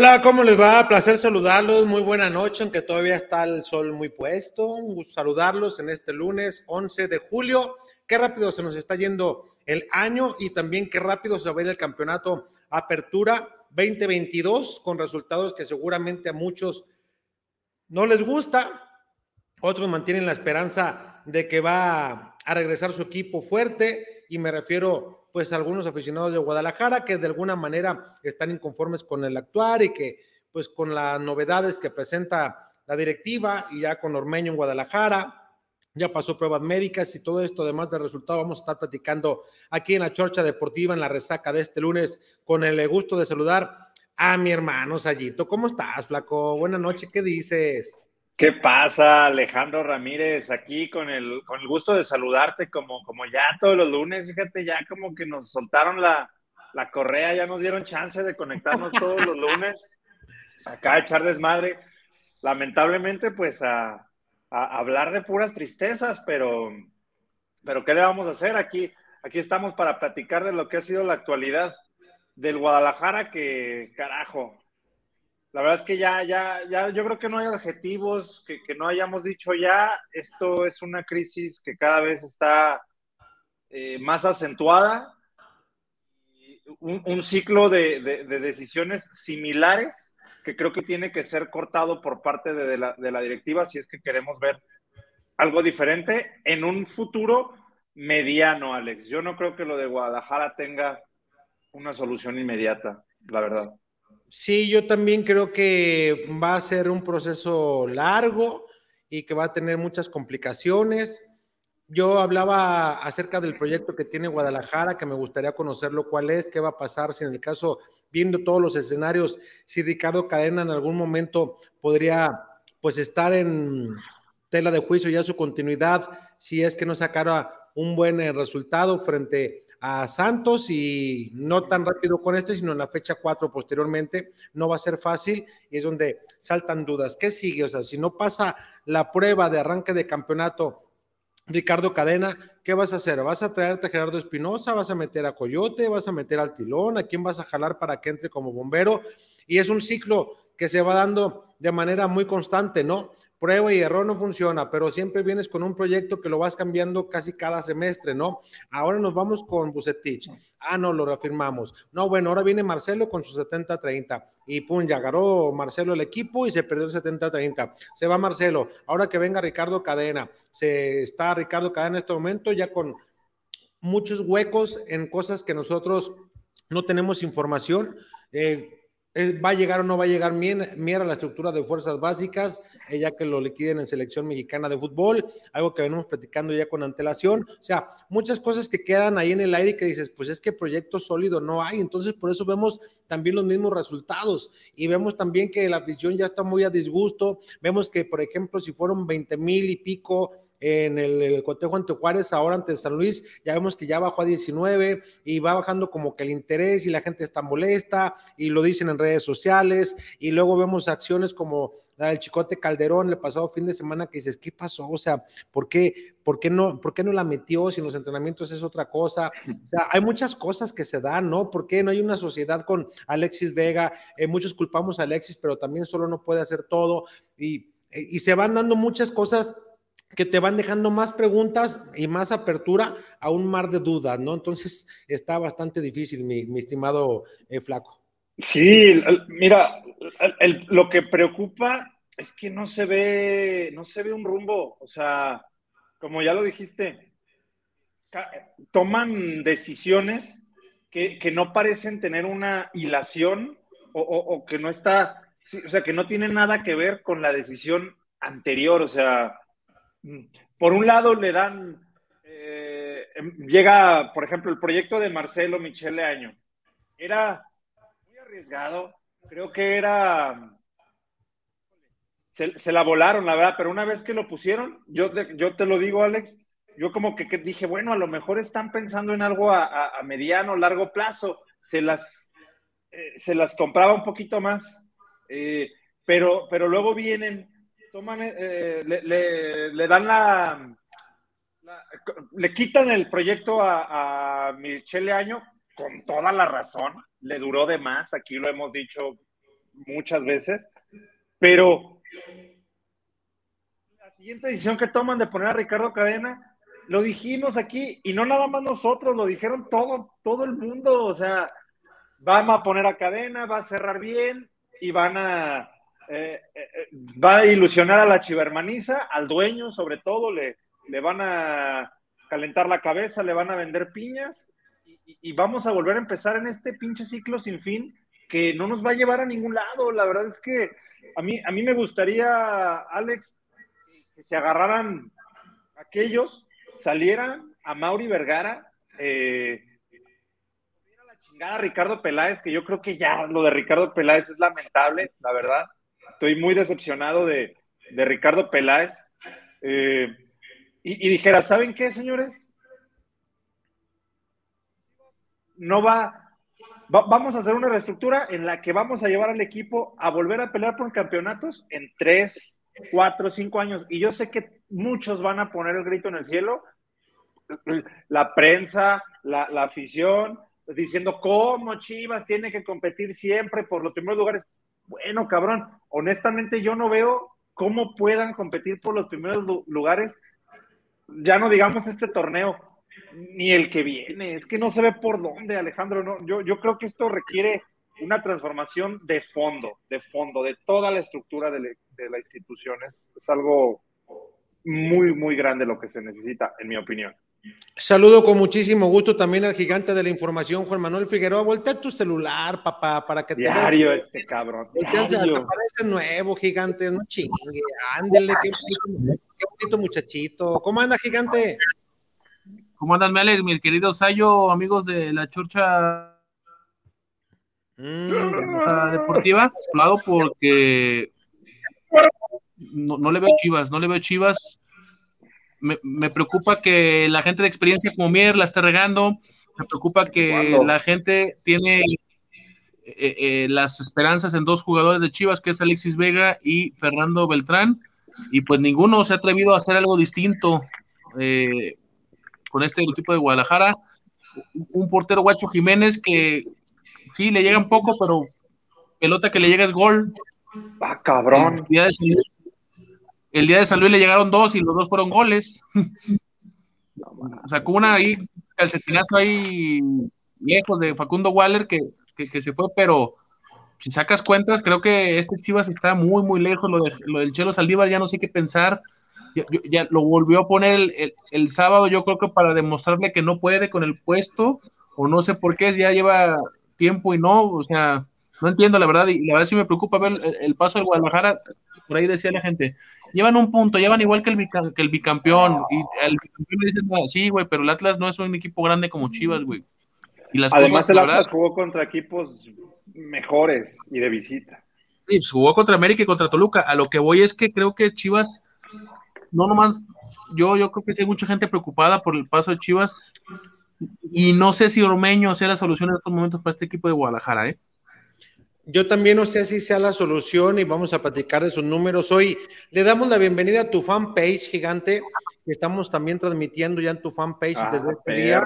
Hola, ¿cómo les va? Placer saludarlos. Muy buena noche, aunque todavía está el sol muy puesto. Saludarlos en este lunes 11 de julio. Qué rápido se nos está yendo el año y también qué rápido se va a ir el campeonato Apertura 2022 con resultados que seguramente a muchos no les gusta. Otros mantienen la esperanza de que va a regresar su equipo fuerte y me refiero pues algunos aficionados de Guadalajara que de alguna manera están inconformes con el actuar y que pues con las novedades que presenta la directiva y ya con Ormeño en Guadalajara, ya pasó pruebas médicas y todo esto, además de resultado, vamos a estar platicando aquí en la Chorcha Deportiva, en la resaca de este lunes, con el gusto de saludar a mi hermano Sayito. ¿Cómo estás, Flaco? Buenas noches, ¿qué dices? ¿Qué pasa, Alejandro Ramírez? Aquí con el, con el gusto de saludarte como, como ya todos los lunes, fíjate, ya como que nos soltaron la, la correa, ya nos dieron chance de conectarnos todos los lunes, acá a echar desmadre. Lamentablemente, pues a, hablar de puras tristezas, pero, pero ¿qué le vamos a hacer? Aquí, aquí estamos para platicar de lo que ha sido la actualidad del Guadalajara, que carajo, la verdad es que ya, ya, ya, yo creo que no hay adjetivos que, no hayamos dicho ya. Esto es una crisis que cada vez está eh, más acentuada. Un, un ciclo de, de, de, decisiones similares que creo que tiene que ser cortado por parte de, la, de la directiva si es que queremos ver algo diferente en un futuro mediano, Alex. Yo no creo que lo de Guadalajara tenga una solución inmediata, la verdad. Sí, yo también creo que va a ser un proceso largo y que va a tener muchas complicaciones. Yo hablaba acerca del proyecto que tiene Guadalajara, que me gustaría conocerlo, cuál es, qué va a pasar, si en el caso, viendo todos los escenarios, si Ricardo Cadena en algún momento podría pues estar en tela de juicio ya su continuidad, si es que no sacara un buen eh, resultado frente a Santos y no tan rápido con este, sino en la fecha 4 posteriormente. No va a ser fácil y es donde saltan dudas. ¿Qué sigue? O sea, si no pasa la prueba de arranque de campeonato Ricardo Cadena, ¿qué vas a hacer? ¿Vas a traerte a Gerardo Espinosa? ¿Vas a meter a Coyote? ¿Vas a meter al Tilón? ¿A quién vas a jalar para que entre como bombero? Y es un ciclo que se va dando de manera muy constante, ¿no? Prueba y error no funciona, pero siempre vienes con un proyecto que lo vas cambiando casi cada semestre, ¿no? Ahora nos vamos con Bucetich. Ah, no, lo reafirmamos. No, bueno, ahora viene Marcelo con su 70-30 y pum, ya agarró Marcelo el equipo y se perdió el 70-30. Se va Marcelo. Ahora que venga Ricardo Cadena. Se está Ricardo Cadena en este momento ya con muchos huecos en cosas que nosotros no tenemos información. Eh, ¿Va a llegar o no va a llegar Mier a la estructura de fuerzas básicas, eh, ya que lo liquiden en selección mexicana de fútbol? Algo que venimos platicando ya con antelación. O sea, muchas cosas que quedan ahí en el aire y que dices, pues es que proyecto sólido no hay. Entonces, por eso vemos también los mismos resultados. Y vemos también que la afición ya está muy a disgusto. Vemos que, por ejemplo, si fueron 20 mil y pico en el cotejo ante Juárez, ahora ante San Luis, ya vemos que ya bajó a 19 y va bajando como que el interés y la gente está molesta y lo dicen en redes sociales y luego vemos acciones como la del Chicote Calderón el pasado fin de semana que dices, ¿qué pasó? O sea, ¿por qué, por qué, no, ¿por qué no la metió si en los entrenamientos es otra cosa? O sea, hay muchas cosas que se dan, ¿no? ¿Por qué no hay una sociedad con Alexis Vega? Eh, muchos culpamos a Alexis, pero también solo no puede hacer todo y, y se van dando muchas cosas que te van dejando más preguntas y más apertura a un mar de dudas, ¿no? Entonces está bastante difícil, mi, estimado eh, flaco. Sí, mira, lo que preocupa es que no se ve, no se ve un rumbo, o sea, como ya lo dijiste, toman decisiones que, no parecen tener una hilación o, que no está, o sea, que no tiene nada que ver con la decisión anterior, o sea, por un lado le dan, eh, em, llega, por ejemplo, el proyecto de Marcelo Michele Año. Era muy arriesgado, creo que era, se, la volaron, la verdad, pero una vez que lo pusieron, yo, yo te lo digo, Alex, yo como que, dije, bueno, a lo mejor están pensando en algo a, mediano, largo plazo, se las, eh, se las compraba un poquito más, eh, pero, pero luego vienen toman, eh, le, dan la, le quitan el proyecto a, a Michele Año con toda la razón, le duró de más, aquí lo hemos dicho muchas veces, pero la siguiente decisión que toman de poner a Ricardo Cadena, lo dijimos aquí, y no nada más nosotros, lo dijeron todo, todo el mundo, o sea, vamos a poner a Cadena, va a cerrar bien y van a, eh, eh, va a ilusionar a la chivermaniza, al dueño sobre todo, le, le van a calentar la cabeza, le van a vender piñas y, vamos a volver a empezar en este pinche ciclo sin fin que no nos va a llevar a ningún lado. La verdad es que a mí, a mí me gustaría, Alex, que se agarraran aquellos, salieran a Mauri Vergara, eh, a la chingada Ricardo Peláez, que yo creo que ya lo de Ricardo Peláez es lamentable, la verdad estoy muy decepcionado de, Ricardo Peláez. Eh, y, dijera, ¿saben qué, señores? No va, vamos a hacer una reestructura en la que vamos a llevar al equipo a volver a pelear por campeonatos en tres, cuatro, cinco años. Y yo sé que muchos van a poner el grito en el cielo, la prensa, la, la afición, diciendo cómo Chivas tiene que competir siempre por los primeros lugares. Bueno, cabrón, honestamente yo no veo cómo puedan competir por los primeros lugares, ya no digamos este torneo, ni el que viene, es que no se ve por dónde, Alejandro, no, yo, yo creo que esto requiere una transformación de fondo, de fondo, de toda la estructura de, la institución, es algo muy, muy grande lo que se necesita, en mi opinión. Saludo con muchísimo gusto también al gigante de la información, Juan Manuel Figueroa. Voltea tu celular, papá, para que te. Diario este cabrón. Diario. Te nuevo, gigante. No chingue. Ándele, qué bonito, muchachito. ¿Cómo anda, gigante? ¿Cómo andan, Alex, mis queridos Sayo, amigos de la Churcha mm. Deportiva? Lado porque no, no le veo chivas, no le veo chivas me, preocupa que la gente de experiencia como Mier la esté regando, me preocupa que la gente tiene eh, eh, las esperanzas en dos jugadores de Chivas, que es Alexis Vega y Fernando Beltrán, y pues ninguno se ha atrevido a hacer algo distinto eh, con este equipo de Guadalajara. Un portero Guacho Jiménez que sí le llega un poco, pero pelota que le llega es gol. Ah, cabrón. El día de San Luis le llegaron dos y los dos fueron goles. Sacó una ahí, calcetinazo ahí lejos de Facundo Waller que, se fue, pero si sacas cuentas, creo que este Chivas está muy, muy lejos. Lo, de, lo del Chelo Saldívar ya no sé qué pensar. Ya, lo volvió a poner el, sábado, yo creo que para demostrarle que no puede con el puesto, o no sé por qué, ya lleva tiempo y no, o sea, no entiendo la verdad, y la verdad sí me preocupa ver el, el paso del Guadalajara, por ahí decía la gente, llevan un punto, llevan igual que el, que el bicampeón. Y el bicampeón le dicen, sí, güey, pero el Atlas no es un equipo grande como Chivas, güey. Y las Además, el Atlas jugó contra equipos mejores y de visita. Sí, pues, jugó contra América y contra Toluca. A lo que voy es que creo que Chivas no nomás yo, yo creo que sí hay mucha gente preocupada por el paso de Chivas y no sé si Ormeño sea la solución en estos momentos para este equipo de Guadalajara, ¿eh? Yo también no sé si sea la solución y vamos a platicar de sus números. Hoy le damos la bienvenida a tu fanpage gigante, que estamos también transmitiendo ya en tu fanpage Ah, desde este día.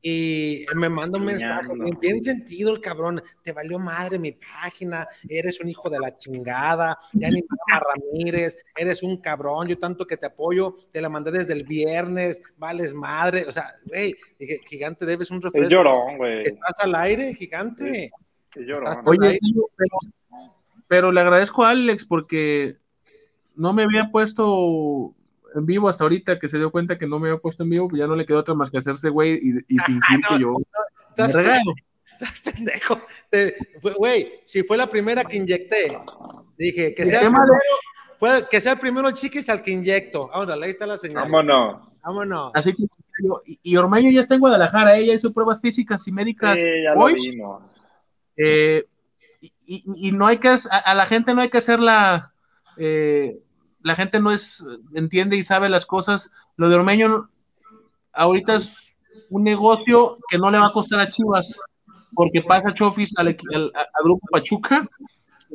Y me manda un mensaje, bien sentido el cabrón, te valió madre mi página, eres un hijo de la chingada, ya ni Ramírez, eres un cabrón, yo tanto que te apoyo, te la mandé desde el viernes, vales madre, o sea, güey, gigante, debes un Es refresco. llorón, güey. Estás al aire, gigante. Oye, sí, pero, pero le agradezco a Alex porque no me había puesto en vivo hasta ahorita que se dio cuenta que no me había puesto en vivo, pues ya no le quedó otra más que hacerse güey y, y fingir que yo me regalo. estás pendejo. Güey, si fue la primera que inyecté, dije que sea primero, fue, que sea el primero chiquis al que inyecto. Ahora, ahí está la señal. Vámonos. Vámonos. Así que y, y Ormeño ya está en Guadalajara, ella hizo pruebas físicas y médicas Sí, ya lo hoy. vimos. Eh, y, y- y no hay que, a, a la gente no hay que hacerla, eh, la gente no es, entiende y sabe las cosas. Lo de Ormeño ahorita es un negocio que no le va a costar a Chivas, porque pasa Chofis al, al- a- grupo Pachuca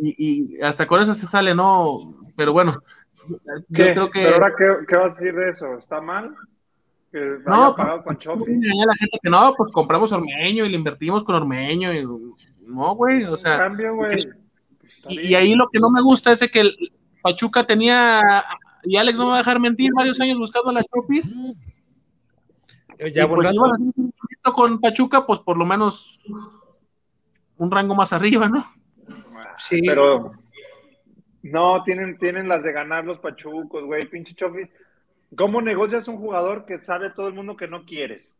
y, y hasta con eso se sale, ¿no? Pero bueno, yo ¿Qué? creo que... ¿Pero ahora qué, qué vas a decir de eso? ¿Está mal? No, pagado con a la gente que no, pues compramos Ormeño y le invertimos con Ormeño. y- no, güey, o sea... cambio, güey. Y, y ahí lo que no me gusta es de que el Pachuca tenía, y Alex no me va a dejar mentir, varios años buscando a las Chofis. Ya y pues volviendo- iban a hacer un proyecto con Pachuca, pues por lo menos un rango más arriba, ¿no? Sí. Pero no, tienen, tienen las de ganar los pachucos, güey, pinche Chofis. ¿Cómo negocias un jugador que sabe todo el mundo que no quieres?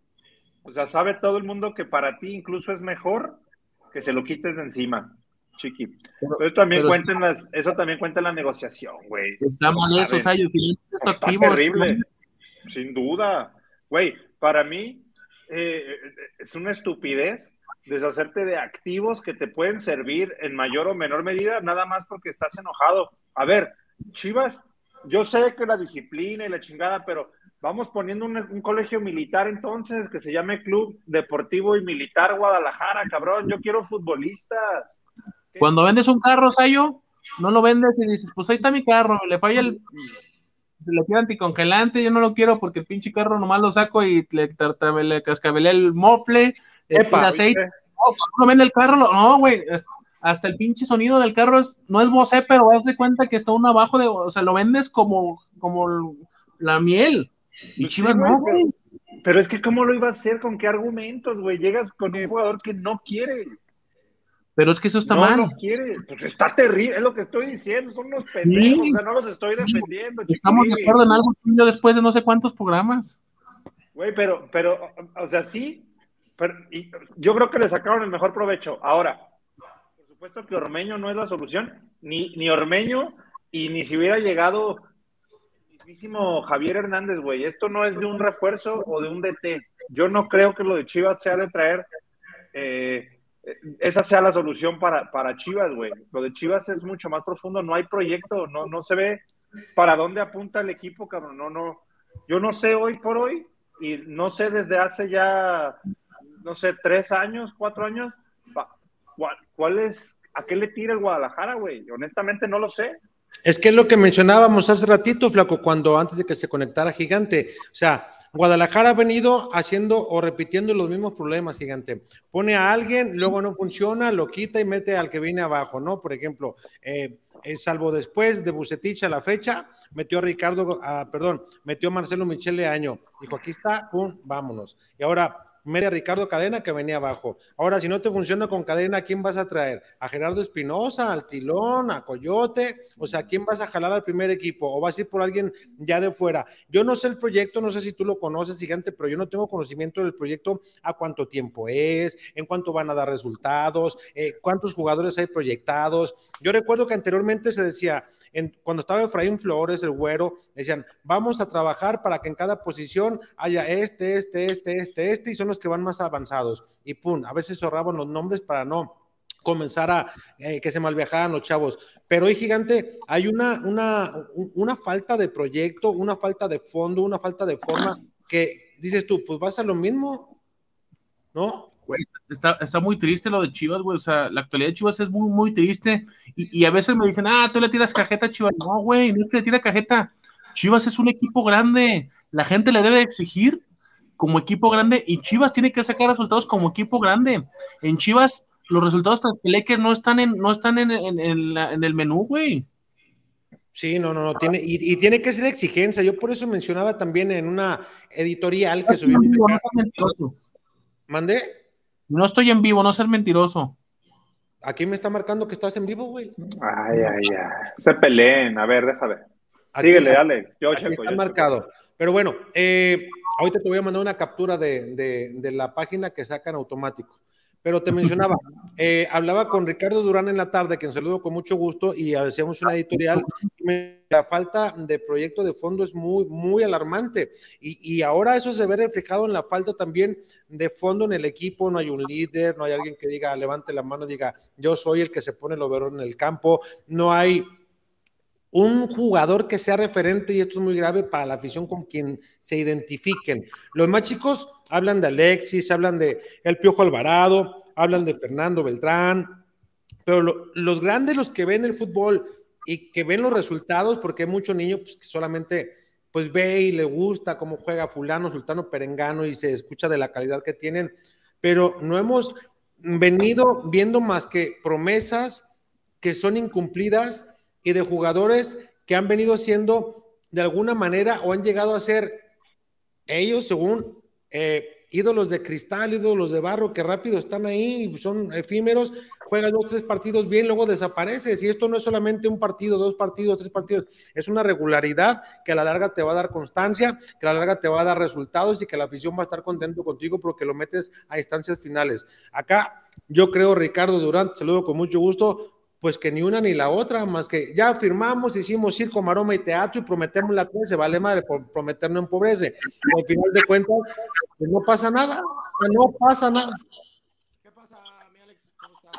O sea, sabe todo el mundo que para ti incluso es mejor que se lo quites de encima, chiqui. Pero- Pero, también pero- cuenten las, eso también cuenta en la negociación, güey. Está mal eso, Está activo, terrible, sin duda. Güey, para mí eh, es una estupidez deshacerte de activos que te pueden servir en mayor o menor medida, nada más porque estás enojado. A ver, Chivas, yo sé que la disciplina y la chingada, pero vamos poniendo un, un colegio militar entonces que se llame Club Deportivo y Militar Guadalajara, cabrón. Yo quiero futbolistas. Cuando vendes un carro, Sayo, no lo vendes y dices, pues ahí está mi carro, le falla el. Le tira anticongelante, yo no lo quiero porque el pinche carro nomás lo saco y le, le cascabelé el mofle, tira aceite. No, cuando uno vende el carro, lo- no, güey. Hasta el pinche sonido del carro es, no es Bose, pero haz de cuenta que está uno abajo de, o sea, lo vendes como, como la miel. Y Pues sí, Chivas no, güey. Pero es que, ¿cómo lo iba a hacer? ¿Con qué argumentos, güey? Llegas con un jugador que no quieres. Pero es que eso está no mal. lo quiere. Pues está terrible, es lo que estoy diciendo. Son unos pendejos, o sea, no los estoy defendiendo. Estamos de acuerdo en algo tú y yo después de no sé cuántos programas. Güey, pero, pero, o- sea, sí. Pero, y yo creo que le sacaron el mejor provecho. Ahora, por supuesto que Ormeño no es la solución, ni, ni Ormeño, y ni si hubiera llegado mismísimo Javier Hernández, güey. Esto no es de un refuerzo o de un DT. Yo no creo que lo de Chivas sea de traer. eh, esa sea la solución para, para Chivas, güey. Lo de Chivas es mucho más profundo, no hay proyecto, no, no se ve para dónde apunta el equipo, cabrón. No, no. Yo no sé hoy por hoy, y no sé desde hace ya, no sé, tres años, cuatro años, cuál, cuál es, a qué le tira el Guadalajara, güey. Honestamente no lo sé. Es que es lo que mencionábamos hace ratito, Flaco, cuando antes de que se conectara Gigante. O sea, Guadalajara ha venido haciendo o repitiendo los mismos problemas, Gigante. Pone a alguien, luego no funciona, lo quita y mete al que viene abajo, ¿no? Por ejemplo, eh, eh, salvo después de Bucetich a la fecha, metió a Ricardo, ah, perdón, metió a Marcelo Michele Año. Dijo, aquí está, pum, vámonos. Y ahora mete a Ricardo Cadena que venía abajo. Ahora, si no te funciona con Cadena, ¿a quién vas a traer? ¿A Gerardo Espinosa, al Tilón, a Coyote? O sea, ¿a quién vas a jalar al primer equipo? ¿O vas a ir por alguien ya de fuera? Yo no sé el proyecto, no sé si tú lo conoces, gigante, pero yo no tengo conocimiento del proyecto, a cuánto tiempo es, en cuánto van a dar resultados, eh, cuántos jugadores hay proyectados. Yo recuerdo que anteriormente se decía, en, cuando estaba Efraín Flores, el güero, decían, vamos a trabajar para que en cada posición haya este, este, este, este, este, y son los que van más avanzados. Y pum, a veces ahorraban los nombres para no comenzar a eh, que se malviajaran los chavos. Pero hoy, gigante, hay una, una, una falta de proyecto, una falta de fondo, una falta de forma que dices tú, pues vas a lo mismo, ¿no? Está, está, muy triste lo de Chivas, güey. O sea, la actualidad de Chivas es muy, muy triste. Y, y a veces me dicen, ah, tú le tiras cajeta a Chivas. No, güey, no es que le tira cajeta. Chivas es un equipo grande. La gente le debe exigir como equipo grande y Chivas tiene que sacar resultados como equipo grande. En Chivas los resultados que no están en, no están en, en, en el menú, güey. Sí, no, no, no, tiene, y, y, tiene que ser exigencia. Yo por eso mencionaba también en una editorial que subimos. No ¿Mandé? No estoy en vivo, no ser mentiroso. Aquí me está marcando que estás en vivo, güey. Ay, ay, ay. Se peleen, a ver, déjame. Síguele, Alex. Yo aquí checo, está yo marcado. checo. Pero bueno, eh, ahorita te voy a mandar una captura de, de, de la página que sacan automático. Pero te mencionaba, eh, hablaba con Ricardo Durán en la tarde, quien saludo con mucho gusto, y hacíamos una editorial. La falta de proyecto de fondo es muy, muy alarmante. Y, y, ahora eso se ve reflejado en la falta también de fondo en el equipo. No hay un líder, no hay alguien que diga, levante la mano, diga, yo soy el que se pone el overón en el campo. No hay un jugador que sea referente, y esto es muy grave para la afición con quien se identifiquen. Los más chicos hablan de Alexis, hablan de El Piojo Alvarado, hablan de Fernando Beltrán, pero lo, los grandes, los que ven el fútbol y que ven los resultados, porque hay muchos niños pues, que solamente pues ve y le gusta cómo juega fulano, sultano, perengano y se escucha de la calidad que tienen, pero no hemos venido viendo más que promesas que son incumplidas y de jugadores que han venido siendo de alguna manera o han llegado a ser ellos, según eh, ídolos de cristal, ídolos de barro, que rápido están ahí, son efímeros, juegan dos, tres partidos bien, luego desapareces. Y esto no es solamente un partido, dos partidos, tres partidos, es una regularidad que a la larga te va a dar constancia, que a la larga te va a dar resultados y que la afición va a estar contento contigo porque lo metes a instancias finales. Acá yo creo, Ricardo Durán, saludo con mucho gusto, pues que ni una ni la otra, más que ya firmamos, hicimos circo, maroma y teatro y prometemos la tres, se vale madre, por prometer no empobrece. Y al final de cuentas, pues no pasa nada, no pasa nada. ¿Qué pasa, mi Alex? ¿Cómo estás?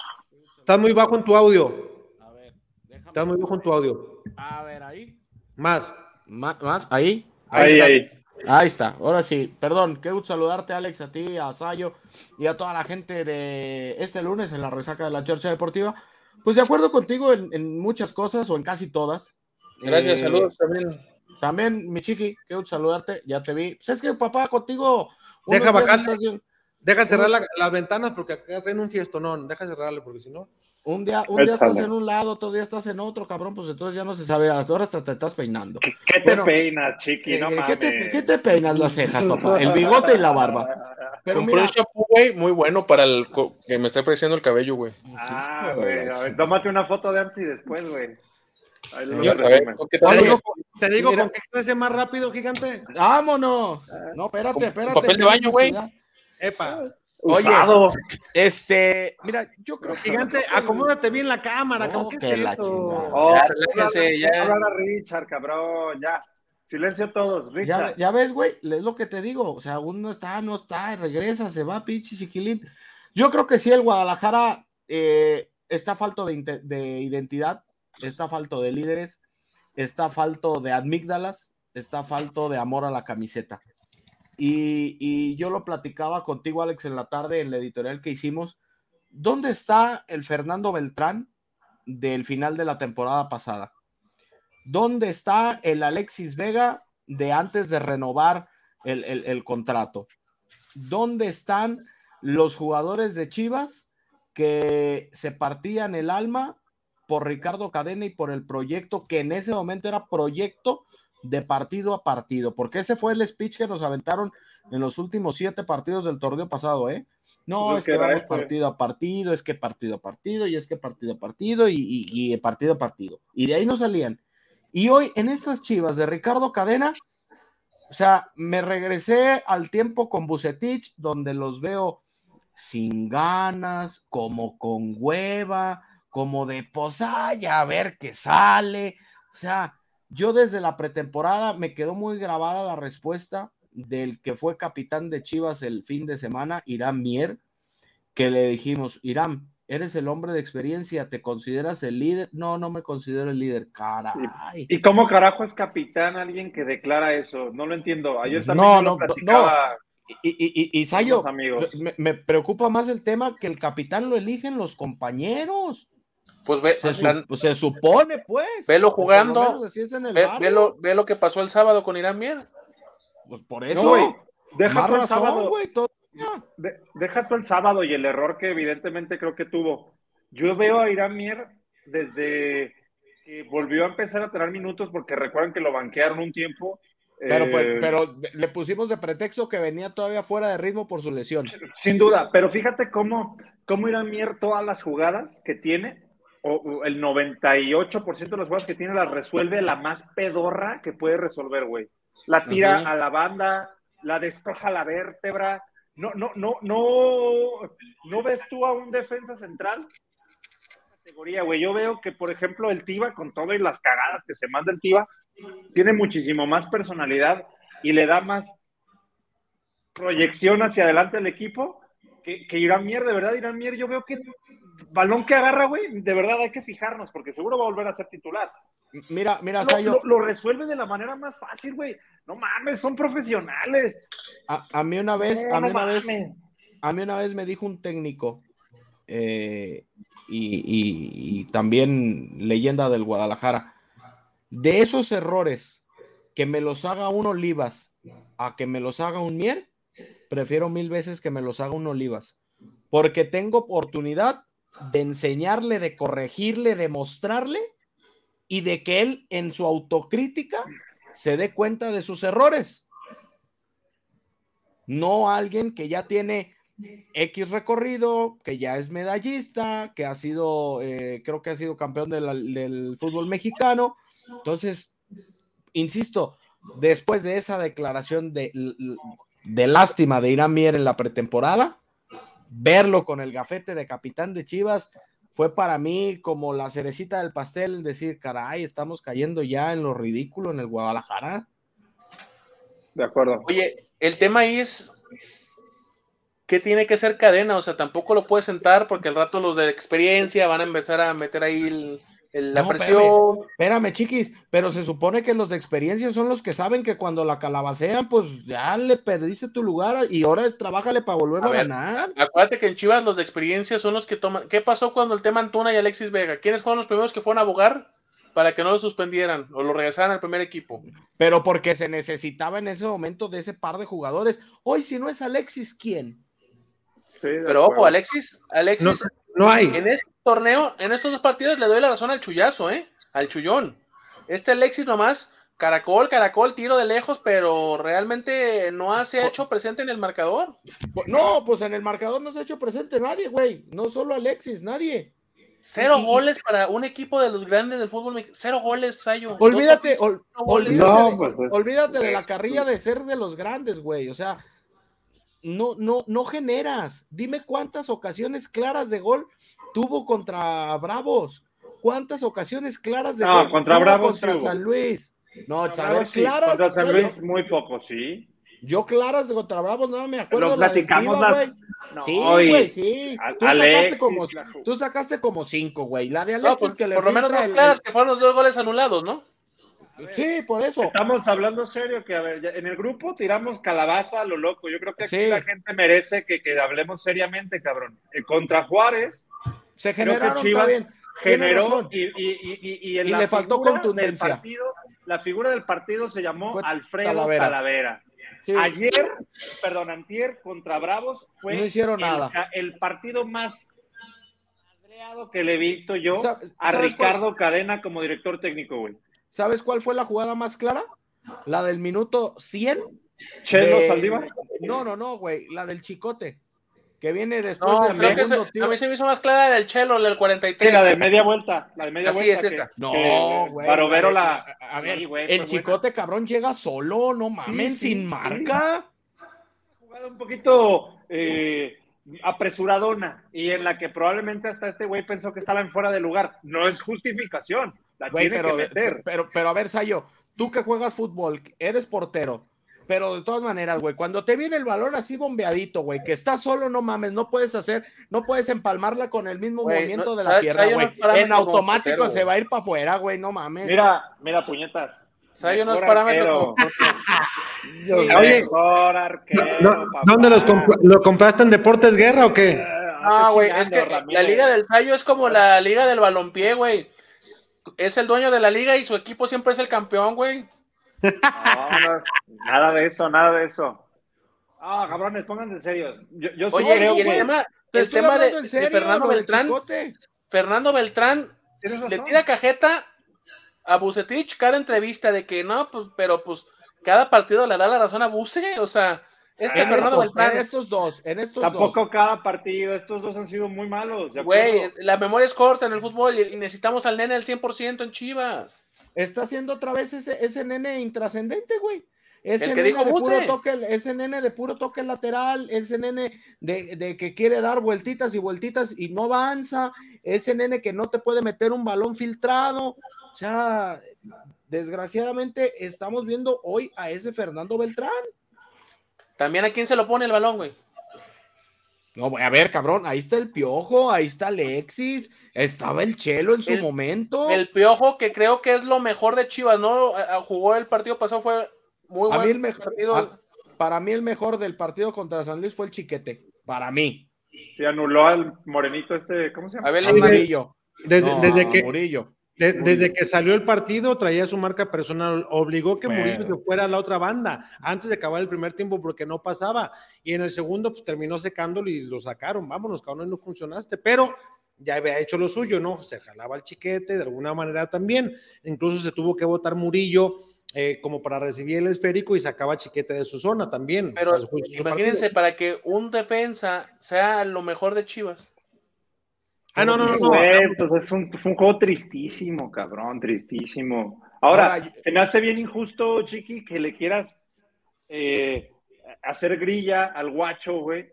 Estás muy bajo en tu audio. A ver, déjame. Estás muy bajo en tu audio. A ver, ahí. Más. ¿Más? más, ¿Ahí? Ahí, ahí. Ahí está, ahora sí, perdón, qué gusto saludarte Alex, a ti, a Sayo y a toda la gente de este lunes en la resaca de la Chorcha Deportiva. Pues de acuerdo contigo en, en muchas cosas o en casi todas. Gracias, Eh, saludos también. También, mi chiqui, gusto saludarte, ya te vi. Pues es que papá, contigo. Deja bien- Deja cerrar la- las ventanas porque acá tiene un fiestonón. Deja cerrarle porque si no. Un día, un día estás en un lado, otro día estás en otro, cabrón, pues entonces ya no se sabe, ahora hasta te estás peinando. ¿Qué te Bueno, peinas, chiqui? No Eh, mames. ¿qué, te, qué te peinas las cejas, papá? El bigote y la barba. Pero Compré mira, un shampoo, güey, muy bueno para el que me está creciendo el cabello, güey. Ah, güey. A ver, tómate una foto de antes y después, güey. Ahí lo Yo, a ver, resumen. ¿qué Te digo, te con qué crece más rápido, gigante. vámonos. No, espérate, con espérate. papel de baño, güey. necesidad. Epa. Oye, Usado. Este, mira, yo creo que. Gigante, acomódate bien la cámara. No, ¿Qué que es la eso? Oh, Ya, relájense, ya. Hablar a Richard, cabrón, ya. Silencio todos, Ya, Richard. ya ves, güey, es lo que te digo. O sea, uno está, no está, regresa, se va, pinche chiquilín. Yo creo que sí, el Guadalajara eh, está falto de, de identidad, está falto de líderes, está falto de amígdalas, está falto de amor a la camiseta. Y, yo lo platicaba contigo, Alex, en la tarde en la editorial que hicimos. ¿Dónde está el Fernando Beltrán del final de la temporada pasada? ¿Dónde está el Alexis Vega de antes de renovar el contrato? ¿Dónde están los jugadores de Chivas que se partían el alma por Ricardo Cadena y por el proyecto que en ese momento era proyecto de partido a partido? Porque ese fue el speech que nos aventaron en los últimos siete partidos del torneo pasado, ¿eh? No, Pues es que vamos partido a partido, es que partido a partido, y es que partido a partido, y, y- y partido a partido. Y de ahí no salían. Y hoy en estas chivas de Ricardo Cadena, o sea, me regresé al tiempo con Bucetich, donde los veo sin ganas, como con hueva, como de pues ay, a ver qué sale. O sea, yo desde la pretemporada me quedó muy grabada la respuesta del que fue capitán de Chivas el fin de semana, Irán Mier, que le dijimos, Irán, eres el hombre de experiencia, ¿te consideras el líder? No, no me considero el líder, caray. ¿Y cómo carajo es capitán alguien que declara eso? No lo entiendo. Ayer también No, lo no, platicaba Y, y, y, Sayo, me preocupa más el tema que el capitán lo eligen los compañeros. Pues ve, Se, su- se supone, pues. Velo jugando, menos así es en el ve, ve lo, ve lo que pasó el sábado con Irán Mier. Pues por No, eso. güey, deja tú el razón, sábado. todo- De- deja tú el sábado y el error que evidentemente creo que tuvo. Yo veo a Irán Mier desde que volvió a empezar a tener minutos, porque recuerdan que lo banquearon un tiempo. Pero, pues, pero le pusimos de pretexto que venía todavía fuera de ritmo por su lesión. Sin duda, pero fíjate cómo, cómo Irán Mier todas las jugadas que tiene, o, el 98% de las jugadas que tiene las resuelve la más pedorra que puede resolver, güey. La tira a la banda, la despeja la vértebra. No, no, no, no, no ves tú a un defensa central categoría, güey. Yo veo que, por ejemplo, el Tiva, con todo y las cagadas que se manda el Tiva, tiene muchísimo más personalidad y le da más proyección hacia adelante al equipo que, que Irán Mier, de verdad, Irán Mier, yo veo que balón que agarra, güey, de verdad hay que fijarnos, porque seguro va a volver a ser titular. Mira, mira, Lo, Sayo, lo- lo resuelve de la manera más fácil, güey. No mames, son profesionales. a, a mí una vez, No, a mí no una vez, mames. a mí una vez me dijo un técnico eh, y, y- y también leyenda del Guadalajara, de esos errores que me los haga un Olivas a que me los haga un Mier, prefiero mil veces que me los haga un Olivas, porque tengo oportunidad de enseñarle, de corregirle, de mostrarle y de que él en su autocrítica se dé cuenta de sus errores. No alguien que ya tiene X recorrido, que ya es medallista, que ha sido, eh, creo que ha sido campeón del fútbol mexicano. Entonces, insisto, después de esa declaración de, de lástima de Irán Mier en la pretemporada, verlo con el gafete de capitán de Chivas fue para mí como la cerecita del pastel, decir, caray, estamos cayendo ya en lo ridículo en el Guadalajara. De acuerdo. Oye, el tema ahí es que tiene que ser cadena, o sea, tampoco lo puedes sentar porque al rato los de experiencia van a empezar a meter ahí el- el- la No, presión. Espérame, chiquis, pero se supone que los de experiencia son los que saben que cuando la calabacean, pues ya le perdiste tu lugar y ahora trabájale para volver A a, ver. ganar. Acuérdate que en Chivas los de experiencia son los que toman. ¿Qué pasó cuando el tema Antuna y Alexis Vega? ¿Quiénes fueron los primeros que fueron a abogar para que no lo suspendieran o lo regresaran al primer equipo? Pero porque se necesitaba en ese momento de ese par de jugadores. Hoy, si no es Alexis, ¿quién? Sí, Pero ojo, Alexis, Alexis, No hay. en este torneo, en estos dos partidos le doy la razón al chullazo, ¿eh? Al chullón. Este Alexis nomás, caracol, caracol, tiro de lejos, pero realmente no se ha hecho presente en el marcador. No, pues en el marcador no se ha hecho presente nadie, güey. No solo Alexis, nadie. Cero Y- goles para un equipo de los grandes del fútbol mexicano. Cero goles, Sayo. Olvídate, ol- olvídate, No, pues es- olvídate de la carrilla de ser de los grandes, güey. O sea, no, no, no generas. Dime cuántas ocasiones claras de gol tuvo contra Bravos. ¿Cuántas ocasiones claras de No, gol contra Bravos contra sí. San Luis? No, a Contra ver, sí, claras. contra San yo- Luis, muy poco, sí. Yo claras de contra Bravos, no me acuerdo. Lo la platicamos Tiva, las. No, Sí, güey, sí. Tú sacaste, como, la tú sacaste como cinco, güey. La de No, Alexis pues, que le por lo menos más el- claras que fueron los dos goles anulados, ¿no? Sí, por eso. Estamos hablando serio que, a ver, ya- en el grupo tiramos calabaza a lo loco. Yo creo que aquí Sí. la gente merece que, que hablemos seriamente, cabrón. Eh, contra Juárez Se generaron, Chivas bien. Generó y, y, y, y- y en la le faltó contundencia. partido, la figura del partido se llamó Fue Alfredo Talavera. Talavera. Sí. Ayer, perdón, antier contra Bravos fue No hicieron el, nada. el partido más que le he visto yo a ¿sabes Ricardo Cadena como director técnico, güey. ¿Sabes cuál fue la jugada más clara? La del minuto 100. Chelo de- Saldívar. No, no, no, güey. La del Chicote. Que viene después No, del creo que segundo se- tiro. a mí se me hizo más clara la del Chelo, la del 43. Sí, la de media vuelta. La de media Así vuelta. es que- esta. No, que güey. Barovero la- la. A, ver, Sí, güey, el buena. Chicote, cabrón, llega solo. No mamen, sí, sin marca. jugada un poquito eh, apresuradona y en la que probablemente hasta este güey pensó que estaba en fuera de lugar. No es justificación, la Güey, tiene pero, que meter. pero, pero a ver, Sayo, tú que juegas fútbol, eres portero. Pero de todas maneras, güey, cuando te viene el balón así bombeadito, güey, que estás solo, no mames, no puedes hacer, no puedes empalmarla con el mismo Güey, movimiento no, de la ¿sabes- pierna, güey. En automático se va a ir para afuera, güey, no mames. Mira, mira, puñetas. Hay unos parámetros Oye, Mejor arquero, No, papá. ¿Dónde los comp- lo compraste en Deportes Guerra o qué? Eh, Ah, güey, es que la Ramírez. liga del Sayo es como la liga del balompié, güey. Es el dueño de la liga y su equipo siempre es el campeón, güey. No, nada de eso, nada de eso. Ah, cabrones, pónganse serios. Yo, yo sí Oye, creo y el que- tema, Te el estoy tema de, de Fernando Beltrán. Fernando Beltrán le tira cajeta a Bucetich cada entrevista de que no, pues, pero pues cada partido le da la razón a Buce, o sea, este En Fernando estos, Beltrán, en estos dos, en estos Tampoco dos. cada partido, estos dos han sido muy malos. güey, la memoria es corta en el fútbol y, y necesitamos al nene al 100% en Chivas. Está haciendo otra vez ese, ese nene intrascendente, güey. Ese nene de puro toque, ese nene de puro toque lateral, ese nene de, de que quiere dar vueltitas y vueltitas y no avanza, ese nene que no te puede meter un balón filtrado. O sea, desgraciadamente estamos viendo hoy a ese Fernando Beltrán. También a quién se lo pone el balón, güey. No, a ver, cabrón, ahí está el Piojo, ahí está Alexis, estaba el Chelo en su El- momento. El Piojo, que creo que es lo mejor de Chivas, ¿no? A- a- Jugó el partido pasado, fue muy A buen mí el mejor, partido. a- para mí el mejor del partido contra San Luis fue el Chiquete, para mí. Se anuló al morenito este, ¿cómo se llama? A ver, Sí, la- Amarillo. Desde, No, desde que, Murillo. De- desde que salió el partido traía su marca personal, obligó que Bueno. Murillo se fuera a la otra banda antes de acabar el primer tiempo porque no pasaba y en el segundo pues terminó secándolo y lo sacaron, vámonos, cabrón, no funcionaste, pero ya había hecho lo suyo, ¿no? Se jalaba el chiquete de alguna manera también, incluso se tuvo que votar Murillo eh, como para recibir el esférico y sacaba chiquete de su zona también. Pero imagínense, partido. para que un defensa sea lo mejor de Chivas. Ah, no, no, no, no. Güey, pues es un, fue un juego tristísimo, cabrón, tristísimo. Ahora, Ahora, se me hace bien injusto, Chiqui, que le quieras eh, hacer grilla al guacho, güey.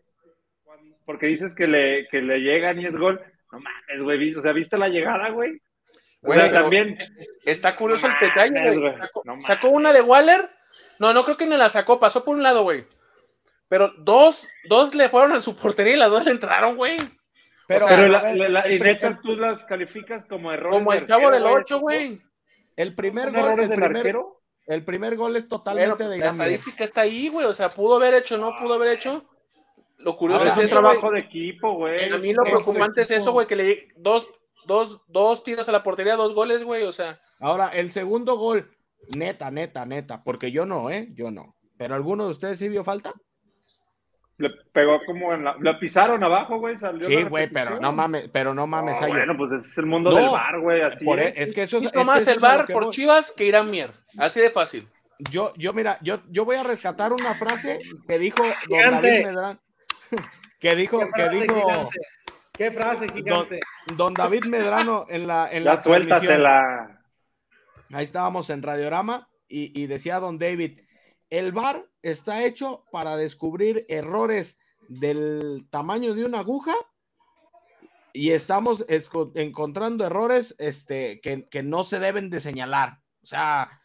Porque dices que le, que le llegan y es gol. No mames, güey, o sea, ¿viste la llegada, güey? O Güey, sea, pero también, Está curioso No el detalle, güey. no sacó una de Waller. No, no creo que ni la sacó, pasó por un lado, güey. Pero dos, dos le fueron a su portería y las dos le entraron, güey. Pero, pero la, ver, la- la- el y pri- neta tú las calificas como errores. Como de el chavo del arquero, 8, güey. el primer ¿Son gol, errores el del primer, arquero? el primer gol es totalmente pues, de la estadística está ahí, güey. O sea, pudo haber hecho, no pudo haber hecho. Lo curioso Ahora es es un eso, trabajo de equipo, güey. A mí lo preocupante es eso, güey, que le di- dos, dos, dos tiros a la portería, dos goles, güey. O sea, Ahora, el segundo gol, neta, neta, neta, porque yo no, ¿eh? Yo no. Pero alguno de ustedes sí vio falta? Le pegó como en la. La pisaron abajo, güey. Salió Sí, güey, pero no mames, pero no mames, No, bueno, pues ese es el mundo No, del bar, güey. Así Por e- es. es que eso es, es más el a bar por. Chivas que Irán Mier. Así de fácil. Yo, yo, mira, yo, yo voy a rescatar una frase que dijo don Gigante. David Medrano. Que dijo, ¿Qué que dijo gigante? ¿Qué frase gigante? don David Medrano en la, en Ya la suéltasela. Ahí estábamos en Radiorama y, y decía don David, el VAR está hecho para descubrir errores del tamaño de una aguja y estamos encontrando errores este, que, que no se deben de señalar. O sea,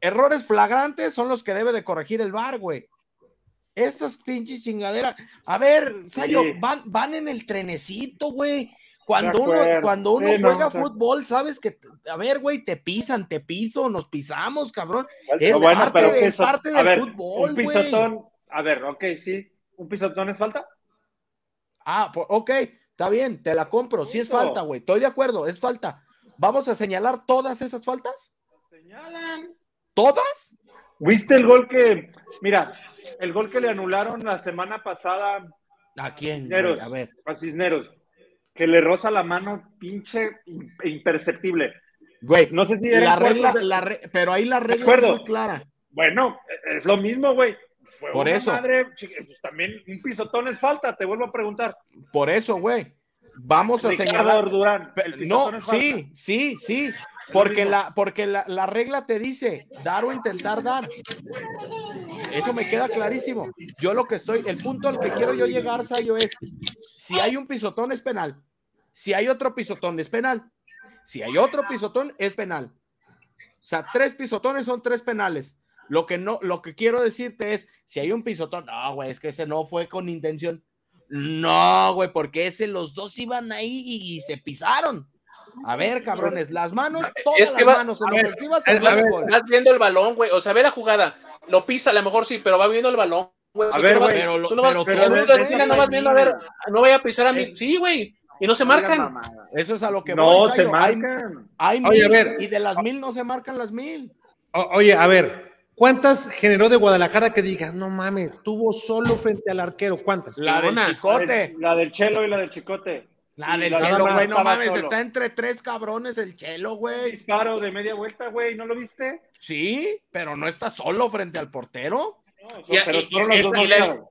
errores flagrantes son los que debe de corregir el VAR, güey. Estas pinches chingaderas. A ver, Sayo, Sí. van, van en el trenecito, güey. Cuando uno, cuando uno Sí, juega fútbol, sabes que, a ver, güey, te pisan, te piso, nos pisamos, cabrón. Es bueno, parte, pero de- es piso- parte del ver, fútbol, Un güey. pisotón. A ver, ok, sí. ¿Un pisotón es falta? Ah, pues, ok, está bien, te la compro. Sí es falta, güey. Estoy de acuerdo, es falta. ¿Vamos a señalar todas esas faltas? Señalan. ¿Todas? ¿Viste el gol que. Mira, el gol que le anularon la semana pasada ¿A quién? Cisneros. güey? A ver. a Cisneros? Que le roza la mano, pinche im- imperceptible. Güey, No sé si la regla, de- la re- pero ahí la regla es muy clara. Bueno, es lo mismo, güey. Fue Por una eso. madre, pues también un pisotón es falta, te vuelvo a preguntar. Por eso, güey. Vamos a Ricardo señalar. Durán, el No, es falta. sí, sí, sí. Porque, la, porque la, la regla te dice dar o intentar dar. Eso me queda clarísimo. Yo lo que estoy, el punto al que quiero yo llegar, Sayo, es si hay un pisotón es penal. Si hay otro pisotón es penal. Si hay otro pisotón es penal. O sea, tres pisotones son tres penales. Lo que no, lo que quiero decirte es, si hay un pisotón, no, güey, es que ese no fue con intención. No, güey, porque ese los dos iban ahí y, se pisaron. A ver, cabrones, las manos, todas Es que las va- manos en ofensiva se. Vas viendo el balón, güey. O sea, ve la jugada. Lo pisa, a lo mejor sí, pero va viendo el balón, güey. A ver, no vas- güey, pero lo- tú no vas- pero tú todo no vas- de- no vas viendo, a ver, no voy a pisar a mí. Es- Sí, güey. Y no se marcan. Eso es a lo que No, voy, se Sayo. Hay- marcan. Hay, Oye, a ver. y de las mil no se marcan las mil. O- oye, a ver, ¿cuántas generó de Guadalajara que digas, no mames, tuvo solo frente al arquero? ¿Cuántas? La del chicote. La del Chelo y la del Chicote. La del chelo, güey, no mames, solo. está entre tres cabrones el chelo, güey. Disparo de media vuelta, güey, ¿no lo viste? Sí, pero no está solo frente al portero. No, Y- pero y- y- los dos y la- marcados.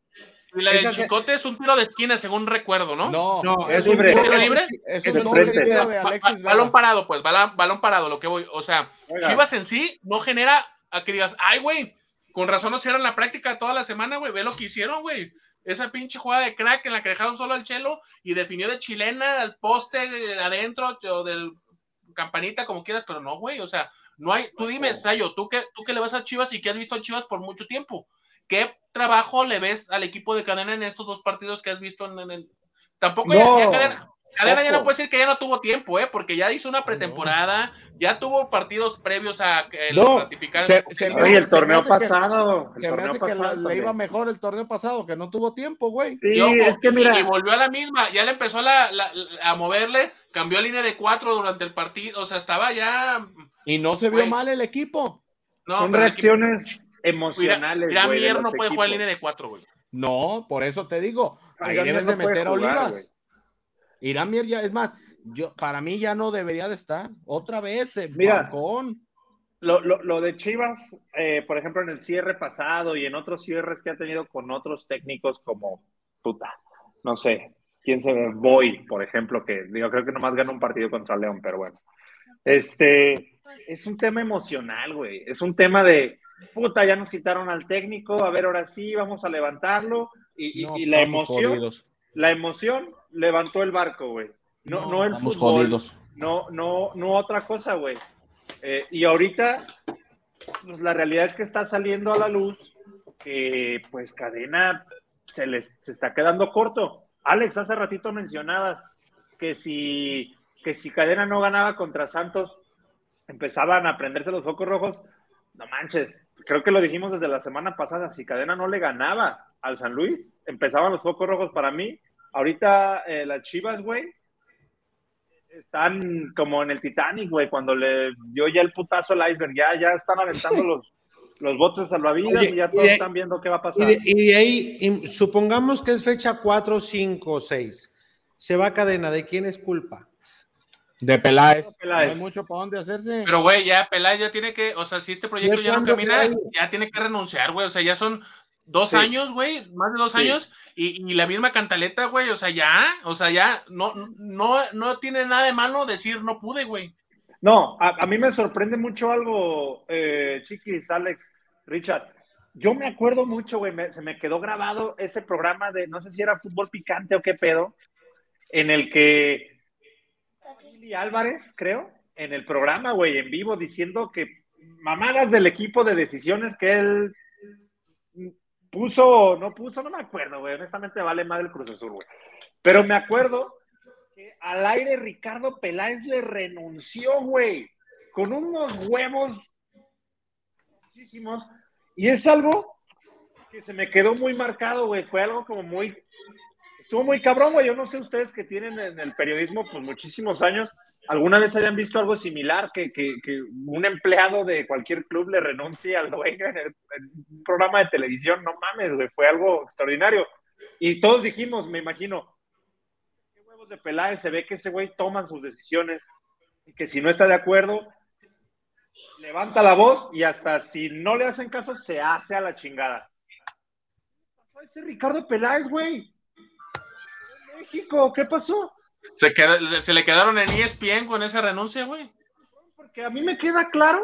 Y la del chicote es un tiro de esquina, según recuerdo, ¿no? No, No, es es un libre. ¿Tiro libre? es es un doble tiro de ba- Alexis balón parado, pues, balón, balón parado, lo que voy. O sea, Oiga. Chivas en sí no genera a que digas, ay, güey, con razón no cierran la práctica toda la semana, güey, ve lo que hicieron, güey. Esa pinche jugada de crack en la que dejaron solo al chelo y definió de chilena al poste de adentro o del campanita, como quieras, pero no, güey, o sea, no hay, tú dime, Sayo, tú que, tú que le vas a Chivas y que has visto a Chivas por mucho tiempo, ¿qué trabajo le ves al equipo de Cadena en estos dos partidos que has visto en, en el... Tampoco ya- No, ya Cadena, Cadena ya no puede decir que ya no tuvo tiempo, ¿eh? Porque ya hizo una pretemporada, ya tuvo partidos previos a que No, lo ratificaran. se- se me Oye, el se torneo me hace que- pasado. el Se me hace que la- le iba mejor el torneo pasado, que no tuvo tiempo, güey. Sí, es que mira, y volvió a la misma, ya le empezó la- la- la- a moverle, cambió línea de cuatro durante el partido, o sea, estaba ya. Y no se vio Güey. mal el equipo. No, son equipo- reacciones emocionales. Mira, güey, de Mier no puede jugar línea de cuatro, güey. No, por eso te digo, ahí Mier debes no de meter a Olivas. güey. Irán Mier ya, es más, yo, para mí ya no debería de estar. Otra vez, Mira. balcón. Lo, lo, lo de Chivas, eh, por ejemplo, en el cierre pasado y en otros cierres que ha tenido con otros técnicos como, puta, no sé, quién se ve, Boy, por ejemplo, que digo, creo que nomás ganó un partido contra León, pero bueno. Este, es un tema emocional, güey. Es un tema de, puta, ya nos quitaron al técnico, a ver, ahora sí, vamos a levantarlo. Y, y- No, y la emoción, jodidos. la emoción levantó el barco, güey. No, no, el estamos fútbol. jodidos. No, no, no otra cosa, güey. Eh, y ahorita, pues la realidad es que está saliendo a la luz que, pues, Cadena se les se está quedando corto. Alex, hace ratito mencionabas que si, que si Cadena no ganaba contra Santos, empezaban a prenderse los focos rojos. No manches, creo que lo dijimos desde la semana pasada. Si Cadena no le ganaba al San Luis, empezaban los focos rojos para mí. Ahorita eh, las Chivas, güey, están como en el Titanic, güey, cuando le dio ya el putazo al iceberg, ya, ya están aventando los, los botes salvavidas Oye, y ya y todos de- están viendo qué va a Y pasar. de, y de ahí, y supongamos que es fecha 4, 5, 6. Se va a cadena. ¿De quién es culpa? De Peláez. Peláez. No hay mucho para dónde hacerse. Pero, güey, ya Peláez ya tiene que, o sea, si este proyecto ¿De ya no camina, güey? ya tiene que renunciar, güey. O sea, ya son dos Sí. años, güey, más de dos Sí. años, y, y la misma cantaleta, güey. O sea, ya, o sea, ya no, no, no tiene nada de malo decir no pude, güey. No, a, a mí me sorprende mucho algo, eh, Chiquis, Alex, Richard. Yo me acuerdo mucho, güey, me- se me quedó grabado ese programa de, no sé si era fútbol picante o qué pedo, en el que Billy Álvarez, creo, en el programa, güey, en vivo, diciendo que mamadas del equipo de decisiones que él puso no puso, no me acuerdo, güey, honestamente vale más el Cruz Azul, güey. Pero me acuerdo que al aire Ricardo Peláez le renunció, güey, con unos huevos muchísimos. Y es algo que se me quedó muy marcado, güey. Fue algo como muy. Estuvo muy cabrón, güey. Yo no sé ustedes que tienen en el periodismo pues muchísimos años, ¿alguna vez hayan visto algo similar? Que, que, un empleado de cualquier club le renuncie al dueño en, el, en un programa de televisión. No mames, güey. Fue algo extraordinario. Y todos dijimos, me imagino, qué huevos de Peláez, se ve que ese güey toma sus decisiones y que si no está de acuerdo, levanta la voz y hasta si no le hacen caso, se hace a la chingada. ¿Qué pasó ese Ricardo Peláez, güey? México, ¿qué pasó? Se, queda- se le quedaron en ESPN con esa renuncia, güey. Porque a mí me queda claro,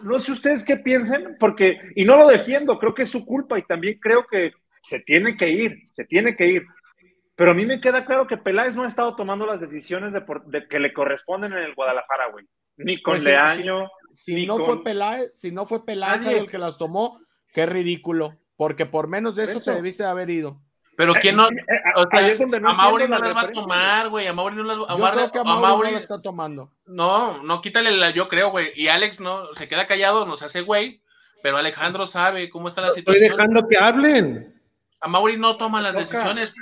no sé ustedes qué piensen, porque, y no lo defiendo, creo que es su culpa y también creo que se tiene que ir, se tiene que ir. Pero a mí me queda claro que Peláez no ha estado tomando las decisiones de por- de que le corresponden en el Guadalajara, güey. ni con Pues Leaño. Si ni no con- fue Peláez, si no fue Peláez Nadie. el que las tomó, qué ridículo. Porque por menos de Por eso, eso. te debiste de haber ido. Pero quién no, Eh, eh, o sea, ahí es donde no a Mauri no la las va a tomar, güey, a Mauri no las a Yo Mauri- creo que a a Mauri, no la está tomando. No, no, quítale la, yo creo, güey. Y Alex no se queda callado, nos hace güey, pero Alejandro sabe cómo está la Estoy situación. dejando que hablen. A Mauri no toma las decisiones.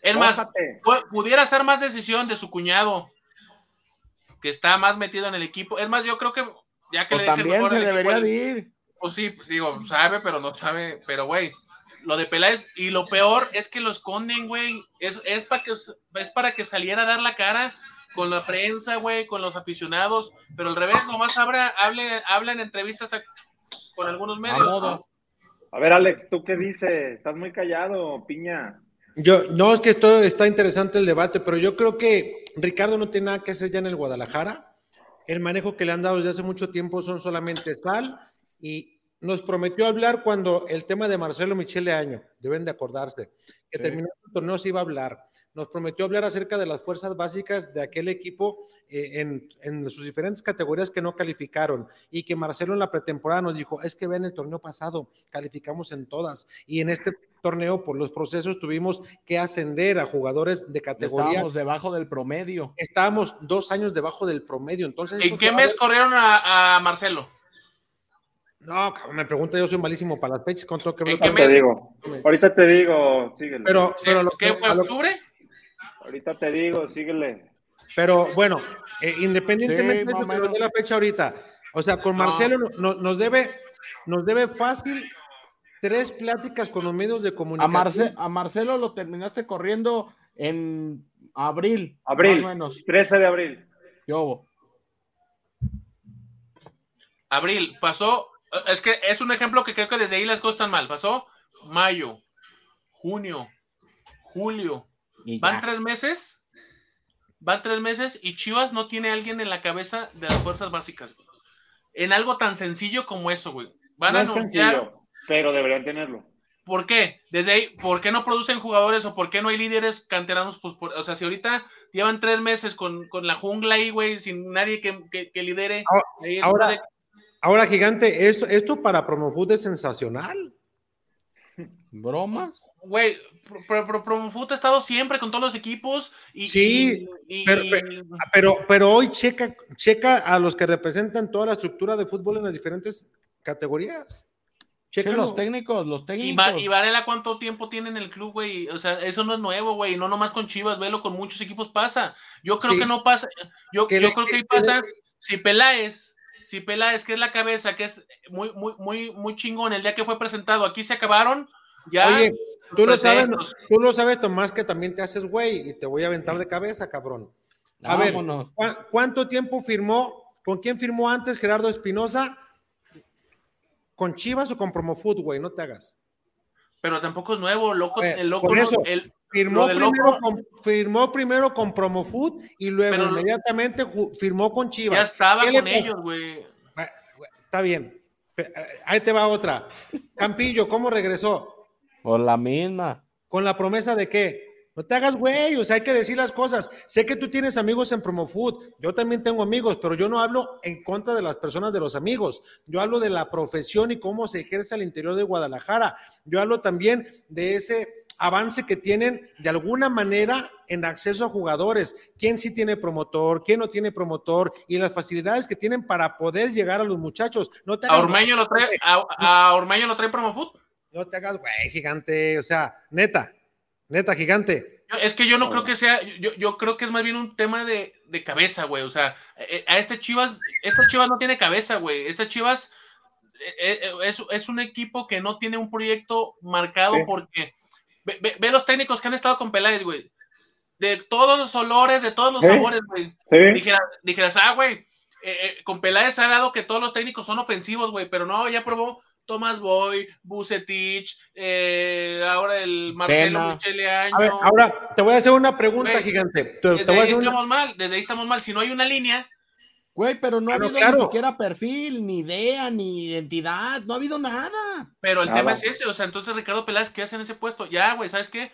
Es más, pudiera ser más decisión de su cuñado, que está más metido en el equipo. Es más, yo creo que ya que Pues le deje también mejor se el equipo debería al- de ir. Pues sí, pues digo, sabe, pero no sabe. Pero, güey, lo de Peláez, y lo peor es que lo esconden, güey. Es, es, para que, es para que saliera a dar la cara con la prensa, güey, con los aficionados. Pero al revés, nomás habla, hable, habla en entrevistas a- con algunos A medios. modo. A ver, Alex, ¿tú qué dices? Estás muy callado, piña. Yo, no, es que esto está interesante el debate, pero yo creo que Ricardo no tiene nada que hacer ya en el Guadalajara. El manejo que le han dado desde hace mucho tiempo son solamente sal y nos prometió hablar cuando el tema de Marcelo Michele Año, deben de acordarse, que Sí. terminó el torneo se iba a hablar. Nos prometió hablar acerca de las fuerzas básicas de aquel equipo eh, en, en sus diferentes categorías que no calificaron y que Marcelo en la pretemporada nos dijo, es que ven el torneo pasado, calificamos en todas y en este torneo por los procesos tuvimos que ascender a jugadores de categoría. Estábamos debajo del promedio. Estábamos dos años debajo del promedio, entonces... ¿En qué mes corrieron a, a Marcelo? No, cabrón, me pregunta, yo soy malísimo para las fechas, con todo que ¿En ver qué con- Ahorita te digo. Ahorita te digo, síguele. Pero, pero, lo ¿Qué que- fue, a lo- octubre? Ahorita te digo, síguele. pero bueno, eh, independientemente Sí, de, de la fecha ahorita, o sea, con. Marcelo no- no- nos debe, nos debe fácil tres pláticas con los medios de A, comunicación. Marce- a Marcelo lo terminaste corriendo en abril. Abril. Más o menos. 13 de abril. Yo. Abril, pasó, es que es un ejemplo que creo que desde ahí las cosas están mal. Pasó mayo, junio, julio, van tres meses, van tres meses y Chivas no tiene a alguien en la cabeza de las fuerzas básicas. güey. En algo tan sencillo como eso, güey. Van no a es anunciar, sencillo, pero deberían tenerlo. ¿por qué? Desde ahí, ¿por qué no producen jugadores o por qué no hay líderes canteranos? Pues por- o sea, si ahorita llevan tres meses con, con la jungla ahí, güey, sin nadie que, que- que lidere. Ahora- ahí ahora- de- Ahora, gigante, esto, esto para Promofood es sensacional. ¿Bromas? Güey, Pro- Pro- Promofoot ha estado siempre con todos los equipos y, Sí, y- y- pero- Pero, pero hoy checa, checa a los que representan toda la estructura de fútbol en las diferentes categorías. Sí, Chécalo. los técnicos, los técnicos. Y Varela cuánto tiempo tiene en el club, güey. O sea, eso no es nuevo, güey. No nomás con Chivas, velo con muchos equipos pasa. Yo creo Sí. que no pasa. Yo, Que yo le- creo que ahí que- pasa. Si Peláez, si Peláez, que es la cabeza, que es muy, muy, muy, muy chingón el día que fue presentado, aquí se acabaron. Ya. Oye, tú lo sabes, tú lo sabes, Tomás, que también te haces güey y te voy a aventar de cabeza, cabrón. A ver, Vámonos. ¿cu- ¿cuánto tiempo firmó? ¿Con quién firmó antes Gerardo Espinosa? ¿Con Chivas o con Promofood, güey? No te hagas. Pero tampoco es nuevo, loco. Eh, el loco por no- el- Firmó primero, loco- con, firmó primero con Promofood y luego Pero- inmediatamente firmó con Chivas. ya estaba ¿Qué le con ellos, güey. Ah, Está bien. Eh, Ahí te va otra. Campillo, ¿cómo regresó? Por la misma. ¿Con la promesa de qué? No te hagas güey, o sea, hay que decir las cosas. Sé que tú tienes amigos en Promofood, yo también tengo amigos, pero yo no hablo en contra de las personas de los amigos. Yo hablo de la profesión y cómo se ejerce al interior de Guadalajara. Yo hablo también de ese avance que tienen de alguna manera en acceso a jugadores. ¿Quién sí tiene promotor? ¿Quién no tiene promotor? Y las facilidades que tienen para poder llegar a los muchachos. No te A Ormeño lo trae, a, a Ormeño lo trae Promofoot. no te hagas, güey, gigante. O sea, neta, neta, gigante. Es que yo no creo que sea, yo, yo creo que es más bien un tema de, de cabeza, güey. O sea, eh, a este Chivas, esta Chivas no tiene cabeza, güey. Esta Chivas eh, eh, es, es un equipo que no tiene un proyecto marcado Sí. porque ve, ve- ve los técnicos que han estado con Peláez, güey. De todos los olores, de todos los Sí. sabores, güey. Sí. Dijeras, dijeras, ah, güey, eh, eh, con Peláez ha dado que todos los técnicos son ofensivos, güey, pero no, ya probó Tomás Boy, Bucetich, eh, ahora el Marcelo. Michele Año. A ver, ahora te voy a hacer una pregunta, Güey, gigante. Te, te Desde voy a ahí hacer una- estamos mal, desde ahí estamos mal. Si no hay una línea, Güey, pero no ha habido claro. ni siquiera perfil, ni idea, ni identidad. No ha habido nada. pero el Nada. tema es ese, o sea, entonces Ricardo Peláez, ¿qué hace en ese puesto? Ya, güey, ¿sabes qué?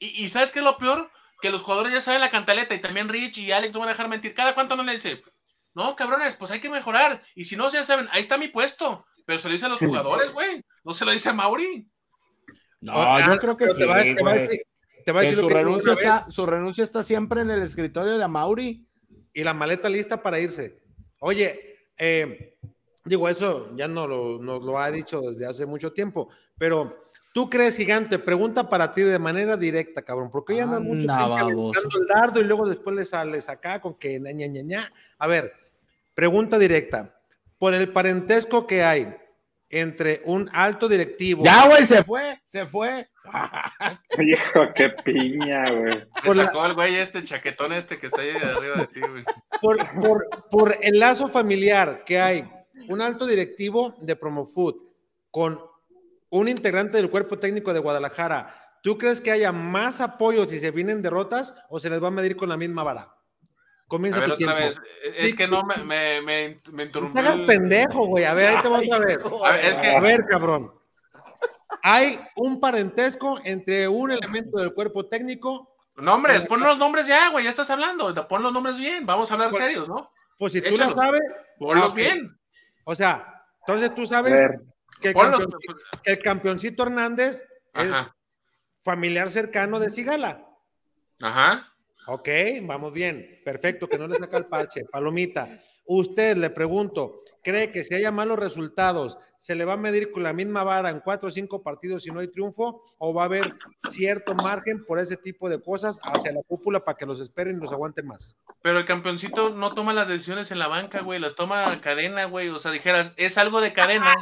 Y, y ¿sabes qué es lo peor? Que los jugadores ya saben la cantaleta y también Rich y Alex no van a dejar mentir. ¿Cada cuánto no le dice? No, cabrones, pues hay que mejorar. Y si no, ya saben, ahí está mi puesto. Pero se lo dice a los jugadores, güey. No se lo dice a Mauri. No, Ah, yo creo que sí, te va- te va a güey. decir- te va a Que decir lo su renuncia, está, su renuncia está siempre en el escritorio de Amauri. Y la maleta lista para irse. Oye, eh, digo, eso ya no lo, nos lo ha dicho desde hace mucho tiempo, pero tú crees, gigante, pregunta para ti de manera directa, cabrón, porque hoy andan mucho tiempo el dardo y luego después le sales acá con que ña, ña, ña, ña. A ver, pregunta directa. Por el parentesco que hay entre un alto directivo Ya, güey, se fue, se fue. Hijo, qué piña, güey. Por la- sacó al güey este chaquetón este que está ahí arriba de ti, güey. por, por, por el lazo familiar que hay, un alto directivo de Promofood con un integrante del cuerpo técnico de Guadalajara, ¿tú crees que haya más apoyo si se vienen derrotas o se les va a medir con la misma vara? A Comienza ver, tu otra tiempo. vez. Es Sí. que no me, me, me, me No interrumpió. te hagas pendejo, güey. A ver, ahí te vas otra vez. A ver, es que- A ver, cabrón. Hay un parentesco entre un elemento del cuerpo técnico. Nombres, pon los nombres ya, güey, ya estás hablando. Pon los nombres bien, vamos a hablar Pues, serios, ¿no? Pues si tú Échalo. la sabes, Ponlo ah, ok. bien. o sea, entonces tú A sabes ver, que el, Ponlo. campeón- que el campeoncito Hernández es familiar cercano de Sigala. ajá. Ok, vamos bien. Perfecto, que no le saca el parche. Palomita, usted le pregunto, ¿cree que si haya malos resultados, se le va a medir con la misma vara en cuatro o cinco partidos si no hay triunfo? ¿O va a haber cierto margen por ese tipo de cosas hacia la cúpula para que los esperen y los aguanten más? Pero el campeoncito no toma las decisiones en la banca, güey, las toma cadena, güey. O sea, dijeras, es algo de cadena.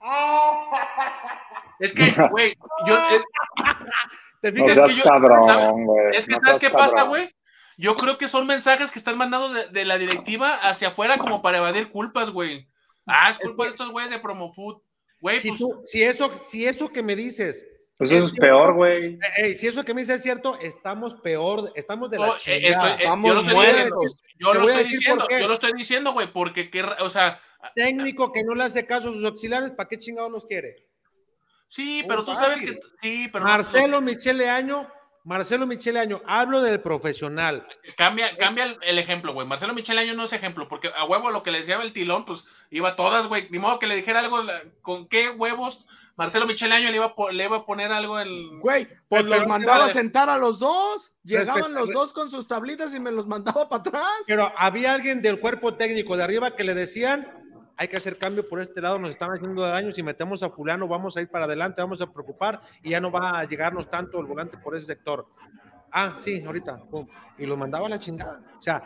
Es que, güey, yo, es, ¿Te no fijas? es que yo- cabrón, güey. es que no ¿sabes qué pasa, güey? Yo creo que son mensajes que están mandando de, de la directiva hacia afuera como para evadir culpas, güey. Ah, es culpa de estos güeyes de Promofood. Güey, Si, pues, tú- si eso, si eso que me dices, Pues eso es peor, güey. eh, eh, si eso que me dices es cierto, estamos peor, estamos de la oh, eh, chingada. eh, Vamos yo lo estoy muertos. diciendo, yo lo estoy diciendo, por qué. yo lo estoy diciendo, güey, porque, qué ra- o sea, Técnico que no le hace caso a sus auxiliares, ¿para qué chingados los quiere? Sí, Muy pero tú sabes que, sí, pero no- Marcelo Michele Año, Marcelo Michele Año, hablo del profesional. Cambia, cambia el, el ejemplo, güey. Marcelo Michel Año no es ejemplo, porque a huevo lo que le decía el tilón, pues iba todas, güey. Ni modo que le dijera algo, la- ¿con qué huevos Marcelo Michel Año le iba, a le iba a poner algo en. Güey, pues los mandaba a sentar a los dos. Llegaban los dos con sus tablitas y me los mandaba para atrás. Pero había alguien del cuerpo técnico de arriba que le decían, hay que hacer cambio por este lado, nos están haciendo daño, si metemos a fulano vamos a ir para adelante, vamos a preocupar y ya no va a llegarnos tanto el volante por ese sector. Ah, sí, ahorita. pum, Y los mandaba a la chingada. O sea,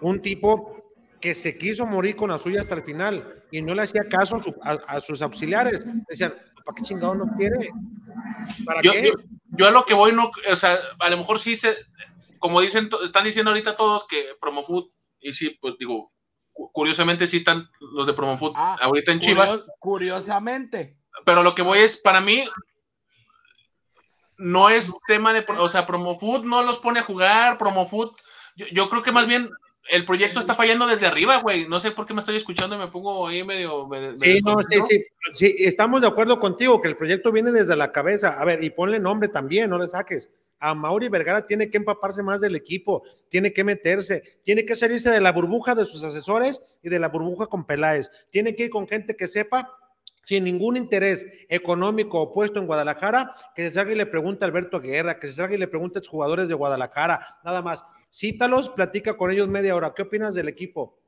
un tipo que se quiso morir con la suya hasta el final y no le hacía caso a, su- a- a sus auxiliares. Decían, ¿para qué chingado no quiere? ¿Para Yo, qué? yo, yo a lo que voy, no, o sea, a lo mejor sí se. Como dicen, están diciendo ahorita todos que Promofood, y sí, pues digo, curiosamente sí están los de Promofood Ah, ahorita en Chivas. Curio- curiosamente. pero lo que voy es, para mí, no es tema de, o sea, Promofood no los pone a jugar, Promofood, yo, yo creo que más bien el proyecto está fallando desde arriba, güey, no sé por qué me estoy escuchando y me pongo ahí medio... me- me Sí, no, sí, sí, sí, estamos de acuerdo contigo que el proyecto viene desde la cabeza. A ver, y ponle nombre también, no le saques. A Mauri Vergara tiene que empaparse más del equipo, tiene que meterse, tiene que salirse de la burbuja de sus asesores y de la burbuja con Peláez. Tiene que ir con gente que sepa, sin ningún interés económico opuesto en Guadalajara, que se salga y le pregunte a Alberto Guerra, que se salga y le pregunte a los jugadores de Guadalajara, nada más. Cítalos, platica con ellos media hora. ¿Qué opinas del equipo?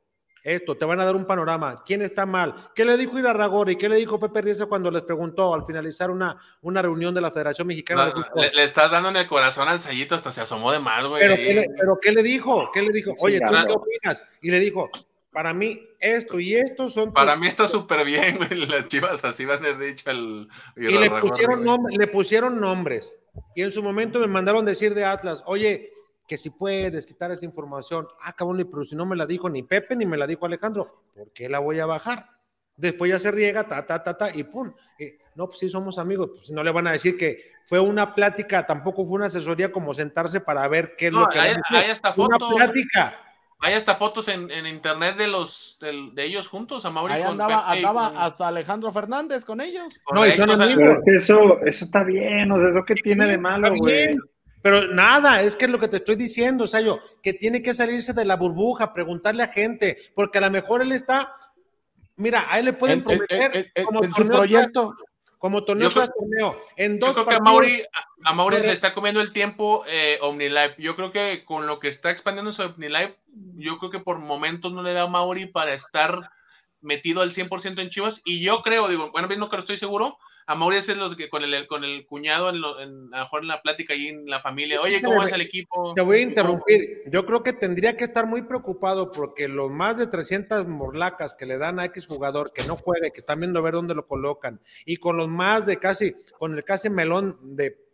Esto, te van a dar un panorama. ¿Quién está mal? ¿Qué le dijo Irarragori? ¿Qué le dijo Pepe Riesa cuando les preguntó al finalizar una, una reunión de la Federación Mexicana de No, Fútbol? le, le estás dando en el corazón al Sayito, hasta se asomó de más, güey. pero, ¿qué le, pero ¿qué le dijo? ¿Qué le dijo? Oye, ¿tú claro. qué opinas? Y le dijo, para mí esto y esto son... Para tus- mí está súper bien, güey, las chivas así van a haber dicho al... Y le pusieron, nom- le pusieron nombres. Y en su momento me mandaron decir de Atlas, oye, que si puedes quitar esa información. Ah, cabrón, pero si no me la dijo ni Pepe ni me la dijo Alejandro, ¿por qué la voy a bajar? Después ya se riega, ta, ta, ta, ta, y pum. No, pues sí, somos amigos. Pues no le van a decir que fue una plática, tampoco fue una asesoría como sentarse para ver qué es No, lo que hay, hay hasta Una fotos, plática. hay hasta fotos en, en internet de los del- de, ellos juntos, a Mauri Ahí con andaba, Pepe hasta Alejandro Fernández con ellos. No, y son amigos. Pero es que eso, eso está bien, o sea, ¿eso qué tiene de malo, güey? Pero nada, es que es lo que te estoy diciendo, Sayo, que tiene que salirse de la burbuja, preguntarle a gente, porque a lo mejor él está, mira, a él le pueden En- en- prometer como en su torneo proyecto. como torneo Yo creo- tras torneo, en Yo dos creo que a Mauri, a, a Mauri le está comiendo el tiempo eh, OmniLife. Yo creo que con lo que está expandiendo su OmniLife, yo creo que por momentos no le da a Mauri para estar metido al 100% en Chivas. Y yo creo, digo, bueno, bien no que estoy seguro, a Mauri es lo que con el, con el cuñado, en lo- en- a lo mejor en la plática ahí en la familia. Oye, ¿cómo es el equipo? Te voy a interrumpir. Yo creo que tendría que estar muy preocupado porque los más de 300 morlacas que le dan a X jugador que no juegue, que están viendo a ver dónde lo colocan, y con los más de casi, con el casi melón de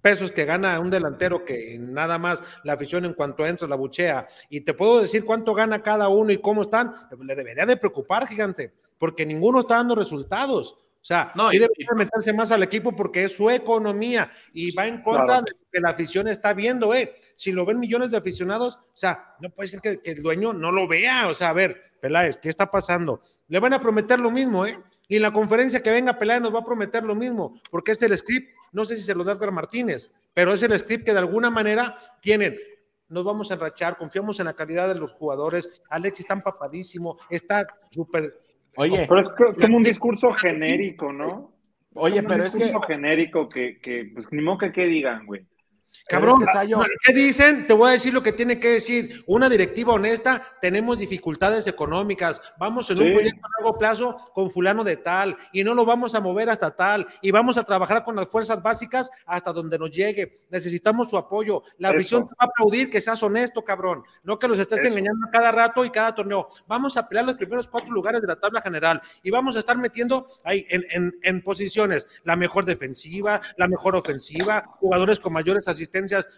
pesos que gana un delantero que nada más la afición en cuanto entra la buchea, y te puedo decir cuánto gana cada uno y cómo están, le debería de preocupar, gigante, porque ninguno está dando resultados. O sea, No, sí debería meterse más al equipo porque es su economía y va en contra Claro. de lo que la afición está viendo, eh. Si lo ven millones de aficionados, o sea, no puede ser que, que el dueño no lo vea. O sea, a ver, Peláez, ¿qué está pasando? Le van a prometer lo mismo, ¿eh? Y en la conferencia que venga Peláez nos va a prometer lo mismo, porque este es el script, no sé si se lo da Edgar Martínez, pero es el script que de alguna manera tienen. Nos vamos a enrachar, confiamos en la calidad de los jugadores. Alexis está empapadísimo, está súper. Oye, Pero es co- como un discurso genérico, ¿no? oye, un pero es que, discurso genérico que, que, pues ni modo que qué digan, güey. Cabrón, que, Sayo- ¿qué dicen? Te voy a decir lo que tiene que decir. Una directiva honesta, tenemos dificultades económicas, vamos en un proyecto a largo plazo con fulano de tal y no lo vamos a mover hasta tal y vamos a trabajar con las fuerzas básicas hasta donde nos llegue. Necesitamos su apoyo. La afición te va a aplaudir que seas honesto, cabrón. No que los estés Eso. engañando a cada rato y cada torneo. Vamos a pelear los primeros cuatro lugares de la tabla general y vamos a estar metiendo ahí en, en- en posiciones la mejor defensiva, la mejor ofensiva, jugadores con mayores asistencias.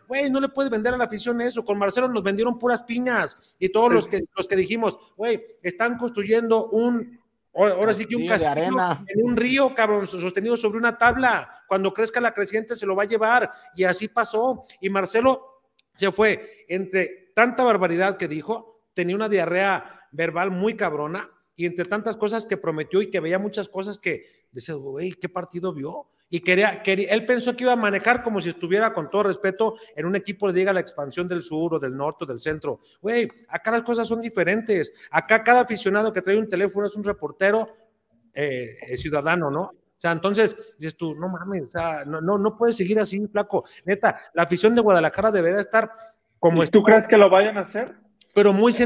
Güey, no le puedes vender a la afición eso. Con Marcelo nos vendieron puras piñas y todos los que, los que dijimos, güey, están construyendo un, ahora ahora sí que un Castillo de castillo arena. en un río, cabrón, sostenido sobre una tabla. Cuando crezca la creciente se lo va a llevar y así pasó. Y Marcelo se fue entre tanta barbaridad que dijo, tenía una diarrea verbal muy cabrona y entre tantas cosas que prometió y que veía muchas cosas que dice, güey, ¿qué partido vio? Y quería, quería, él pensó que iba a manejar como si estuviera, con todo respeto, en un equipo le diga la expansión del sur o del norte o del centro. Güey, acá las cosas son diferentes. Acá cada aficionado que trae un teléfono es un reportero eh, eh, ciudadano, ¿no? O sea, entonces dices tú, no mames, o sea, no, no, no puedes seguir así, flaco. Neta, la afición de Guadalajara debería estar como ¿Y está, tú crees que lo vayan a hacer? Pero muy así?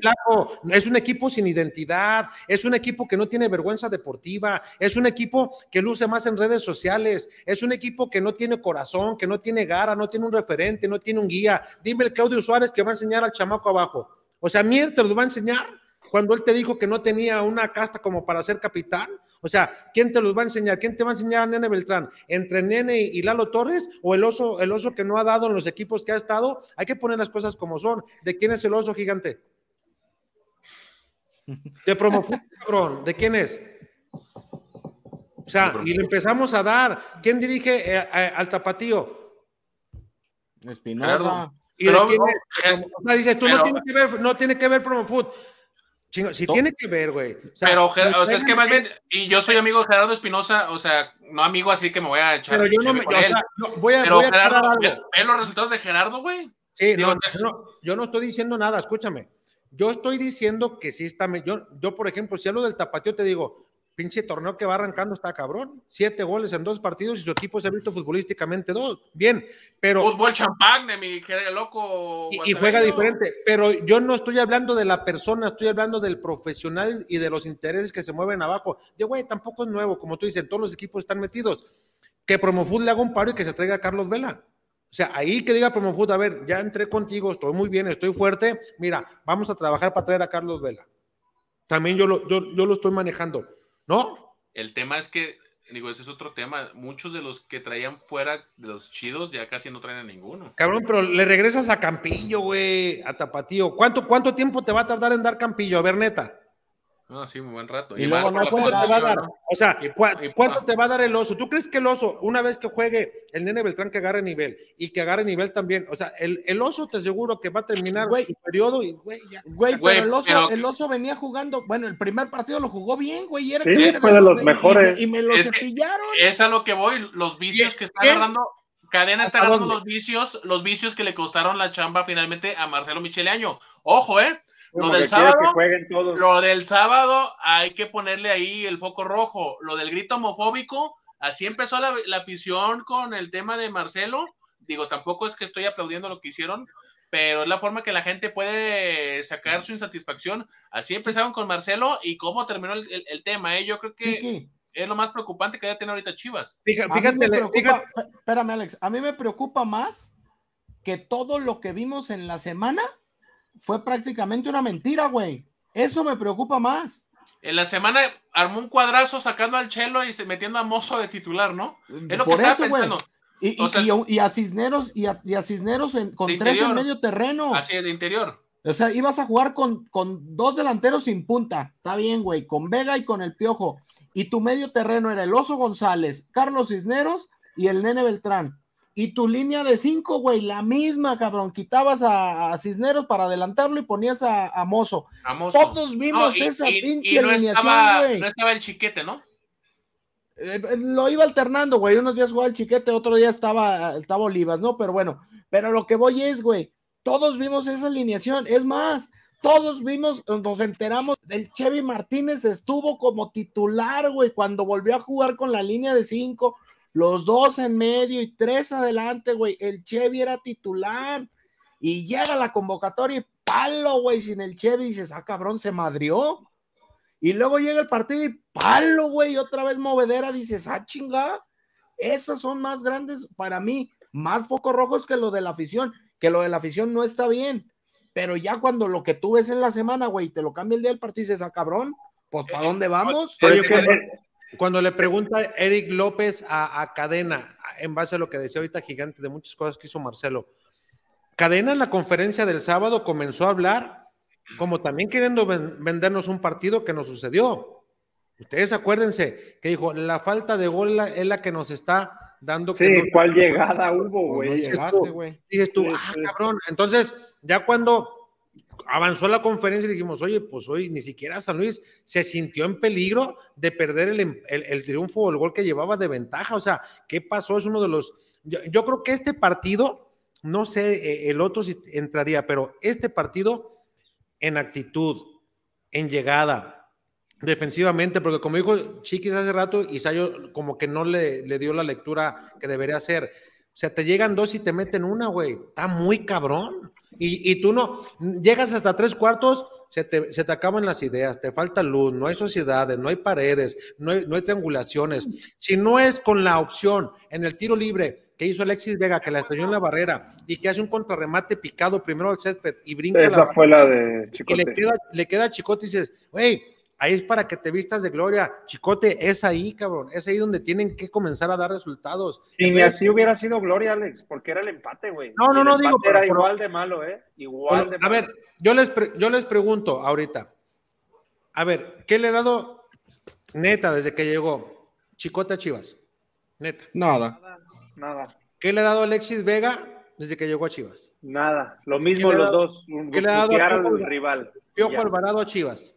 flaco. Es un equipo sin identidad, es un equipo que no tiene vergüenza deportiva, es un equipo que luce más en redes sociales, es un equipo que no tiene corazón, que no tiene gara, no tiene un referente, no tiene un guía. Dime el Claudio Suárez que va a enseñar al chamaco abajo. O sea, Mier te lo va a enseñar cuando él te dijo que no tenía una casta como para ser capitán. O sea, ¿quién te los va a enseñar? ¿Quién te va a enseñar a Nene Beltrán? ¿Entre Nene y Lalo Torres o el oso, el oso que no ha dado en los equipos que ha estado? Hay que poner las cosas como son. ¿De quién es el oso gigante? De Promofut, cabrón. ¿De quién es? O sea, y le empezamos a dar. ¿Quién dirige eh, eh, al tapatío? Espinosa. ¿Y de Pero, quién no, es? eh, O sea, dices, tú no pero- tiene que ver, no tiene que ver Promofood. To- tiene que ver, güey. O sea, pero, o sea, es que más pero bien, y yo soy amigo de Gerardo Espinosa, o sea, no amigo así que me voy a echar. yo no me. chévere con yo, o él. sea, no, voy a, pero voy a Gerardo, algo. ve, ve los resultados de Gerardo, güey. Sí, Digo, no, te- yo no, yo no estoy diciendo nada, escúchame. Yo estoy diciendo que sí está. Yo, yo, por ejemplo, si hablo del tapateo, te digo, pinche torneo que va arrancando está cabrón. Siete goles en dos partidos y su equipo se ha visto futbolísticamente dos. Bien, pero. Fútbol champán de mi loco. Y, juega diferente, pero yo no estoy hablando de la persona, estoy hablando del profesional y de los intereses que se mueven abajo. De güey, tampoco es nuevo, como tú dices, todos los equipos están metidos. Que Promofood le haga un paro y que se traiga a Carlos Vela. O sea, ahí que diga Promofood, a ver, ya entré contigo, estoy muy bien, estoy fuerte, mira, vamos a trabajar para traer a Carlos Vela. También yo lo, yo, yo lo estoy manejando, ¿no? El tema es que, digo, ese es otro tema. Muchos de los que traían fuera de los chidos ya casi no traen a ninguno. Cabrón, pero le regresas a Campillo, güey, a Tapatío. ¿Cuánto, ¿Cuánto tiempo te va a tardar en dar Campillo? A ver, neta. No, sí, muy buen rato. Y luego no la ¿Cuánto te va a dar? ¿no? O sea, Y- ¿cu- y- ¿cuánto te va a dar el oso? ¿Tú crees que el oso, una vez que juegue el nene Beltrán que agarre nivel y que agarre nivel también, o sea, el, el oso te aseguro que va a terminar Güey. su periodo y, güey, ya. Güey, Güey, pero el oso, pero- el oso venía jugando, bueno, el primer partido lo jugó bien, güey, y era Sí, que fue de los y- mejores. Y, me lo Es que- cepillaron. Es a lo que voy, los vicios que está agarrando Cadena está ¿Hasta ganando dónde? los vicios, los vicios que le costaron la chamba finalmente a Marcelo Michele Año. Ojo, eh. Lo del sábado, que jueguen todos. lo del sábado hay que ponerle ahí el foco rojo. Lo del grito homofóbico, así empezó la, la afición con el tema de Marcelo. Digo, tampoco es que estoy aplaudiendo lo que hicieron, pero es la forma que la gente puede sacar su insatisfacción. Así empezaron con Marcelo y cómo terminó el, el- el tema. ¿eh? Yo creo que Chiqui, es lo más preocupante que debe tener ahorita Chivas. Fija- a mí Fíjate, me le- preocupa- fíjate, espé- espérame, Alex, a mí me preocupa más que todo lo que vimos en la semana fue prácticamente una mentira, güey. Eso me preocupa más. En la semana armó un cuadrazo sacando al Chelo y se metiendo a Mozo de titular, ¿no? Es lo que Por estaba eso, güey. pensando. Y, y- Entonces- y- y a Cisneros, y a, y a Cisneros en- con tres interior. en medio terreno. Así de interior. O sea, ibas a jugar con, con dos delanteros sin punta. Está bien, güey. Con Vega y con el Piojo. Y tu medio terreno era el Oso González, Carlos Cisneros y el Nene Beltrán. Y tu línea de cinco, güey, la misma, cabrón. Quitabas a, a Cisneros para adelantarlo y ponías a, a Mozo. A Mozo. Todos vimos No, y- esa y- pinche y no alineación, estaba, güey. no estaba el chiquete, ¿no? Eh, eh, lo iba alternando, güey. Unos días jugaba el chiquete, otro día estaba, estaba Olivas, ¿no? Pero bueno, pero lo que voy es, güey, todos vimos esa alineación. Es más, todos vimos, nos enteramos del Chevy Martínez estuvo como titular, güey, cuando volvió a jugar con la línea de cinco, los dos en medio y tres adelante, güey. El Chevy era titular y llega la convocatoria y palo, güey, sin el Chevy dices, ah, cabrón, se madrió. Y luego llega el partido y palo, güey, otra vez movedera, dices, ah, chinga, esas son más grandes para mí, más focos rojos que lo de la afición, que lo de la afición no está bien, pero ya cuando lo que tú ves en la semana, güey, te lo cambia el día del partido y dices, ah, cabrón, pues ¿para dónde vamos? Pero es que- cuando, le pregunta Eric López a, a Cadena, en base a lo que decía ahorita Gigante, de muchas cosas que hizo Marcelo, Cadena en la conferencia del sábado comenzó a hablar como también queriendo ven- vendernos un partido que nos sucedió. Ustedes acuérdense que dijo, la falta de gol la- es la que nos está dando Sí, que no- ¿cuál llegada hubo, Pues no güey? dices llegaste, tú. güey. dices tú, Sí, ah, sí. cabrón. Entonces, ya cuando avanzó la conferencia, dijimos, oye, pues hoy ni siquiera San Luis se sintió en peligro de perder el, em- el- el triunfo o el gol que llevaba de ventaja. O sea, ¿qué pasó? Es uno de los. Yo, yo creo que este partido, no sé eh, el otro si entraría, pero este partido en actitud, en llegada, defensivamente, porque como dijo Chiquis hace rato, Isayo como que no le, le dio la lectura que debería hacer. O sea, te llegan dos y te meten una, güey. Está muy cabrón. Y, y tú no, llegas hasta tres cuartos, se te, se te acaban las ideas, te falta luz, no hay sociedades, no hay paredes, no hay, no hay triangulaciones. Si no es con la opción en el tiro libre que hizo Alexis Vega, que la estrelló en la barrera y que hace un contrarremate picado primero al césped y brinca la Esa fue la de y Chicote. le queda, le queda a Chicote y dices, güey, ahí es para que te vistas de gloria. Chicote, es ahí, cabrón, es ahí donde tienen que comenzar a dar resultados. Y ni así hubiera sido Gloria, Alex, porque era el empate, güey. No, no, El no, digo, pero- Era pero- igual de malo, ¿eh? Igual Bueno, de a malo. ver, yo les, yo les pregunto ahorita, a ver, ¿qué le ha dado neta desde que llegó Chicote a Chivas? Neta. Nada. Nada, nada, ¿Qué le ha dado Alexis Vega desde que llegó a Chivas? nada. Lo mismo ¿Qué le ha los dado- dos. qué le ha dado a al rival. Piojo Ya. Alvarado a Chivas.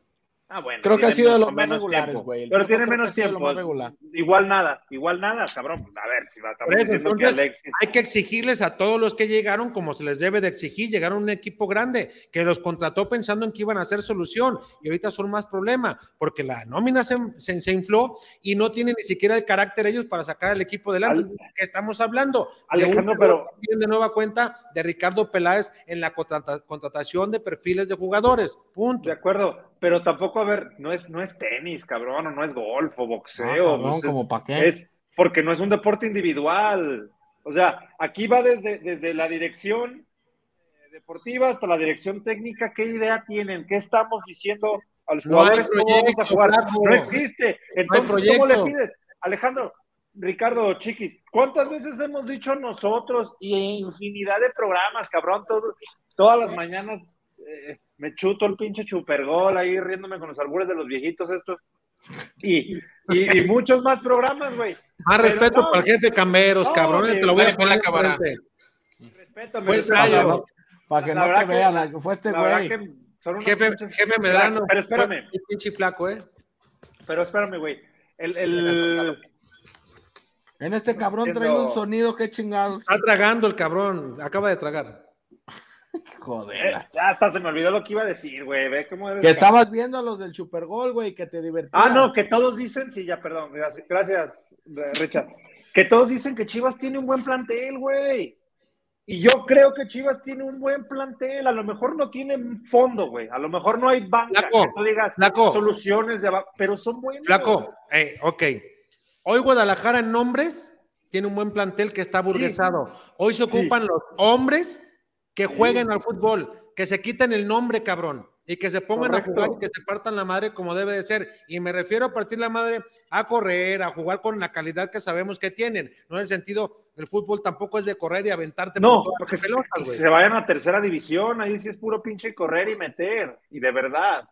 Ah, bueno. Creo que ha sido de los más menos regulares, güey. Pero tiene menos tiempo. más regular. Igual nada, igual nada, cabrón. A ver, si va diciendo que entonces, Alexis. hay que exigirles a todos los que llegaron como se les debe de exigir. Llegaron a un equipo grande que los contrató pensando en que iban a hacer solución y ahorita son más problema porque la nómina se, se- se infló y no tienen ni siquiera el carácter ellos para sacar al equipo adelante. Al- ¿Qué estamos hablando? Alejandro, de un- pero- de nueva cuenta de Ricardo Peláez en la contrata- contratación de perfiles de jugadores. Punto. De acuerdo, pero tampoco, a ver, no es, no es tenis, cabrón, o no es golf o Ah, boxeo. cabrón, pues es- como pa' qué. es porque no es un deporte individual. O sea, aquí va desde, desde la dirección eh, deportiva hasta la dirección técnica. ¿Qué idea tienen? ¿Qué estamos diciendo a los No jugadores? ¿Cómo vamos a jugar? No existe. Entonces, ¿cómo le pides? Alejandro, Ricardo, Chiquis, ¿cuántas veces hemos dicho nosotros y en infinidad de programas, cabrón? Todo- todas las mañanas eh, me chuto el pinche chupergol ahí riéndome con los albures de los viejitos estos. Y, y, y muchos más programas, güey. Más Pero respeto no. para el jefe Camberos, No, mi- te lo voy a poner la cámara. Respétame, Fue ensayo. Para que La no te que- vean, fue este güey. que Jefe, jefe. Medrano. Pero espérame, pinche flaco, ¿eh? pero espérame, güey. El, el, En este cabrón trae un sonido, qué chingados. Está tragando el cabrón, acaba de tragar. Joder. Eh, ya hasta se me olvidó lo que iba a decir, güey. Ve cómo eres. Que estabas viendo a los del Super Gol, güey, que te divertías. Ah, no, que todos dicen, sí, ya, perdón, gracias, gracias, Richard. Que todos dicen que Chivas tiene un buen plantel, güey. Y yo creo que Chivas tiene un buen plantel. A lo mejor no tiene fondo, güey. A lo mejor no hay banca. Flaco, que tú digas flaco. soluciones de abajo, pero son buenos. Flaco, eh, ok. Hoy Guadalajara en nombres tiene un buen plantel que está burguesado. Hoy se ocupan los hombres que jueguen al fútbol, que se quiten el nombre, cabrón, y que se pongan Correcto. a jugar y que se partan la madre como debe de ser. Y me refiero a partir la madre a correr, a jugar con la calidad que sabemos que tienen. No en el sentido, el fútbol tampoco es de correr y aventarte No, por porque se, se vayan a tercera división, ahí sí es puro pinche correr y meter, y de verdad.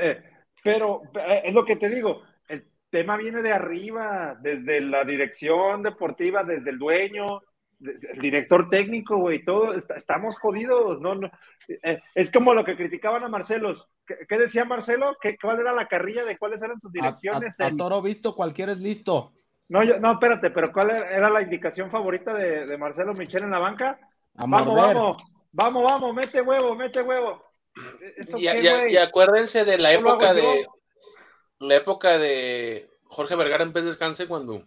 Eh, pero eh, es lo que te digo, el tema viene de arriba, desde la dirección deportiva, desde el dueño, el director técnico, güey, todo, est- estamos jodidos, no, no. Eh, es como lo que criticaban a Marcelo. ¿Qué, qué decía Marcelo? ¿Qué, ¿Cuál era la carrilla de cuáles eran sus direcciones? a- toro visto, cualquiera es listo. no, yo- no, espérate, pero ¿cuál era, la indicación favorita de, de Marcelo Michel en la banca? A Vamos, morder. vamos, vamos, vamos, mete huevo, mete huevo. ¿Eso Y, qué, y- güey? y acuérdense de la ¿Cómo lo época yo? de la época de Jorge Vergara en pez descanse cuando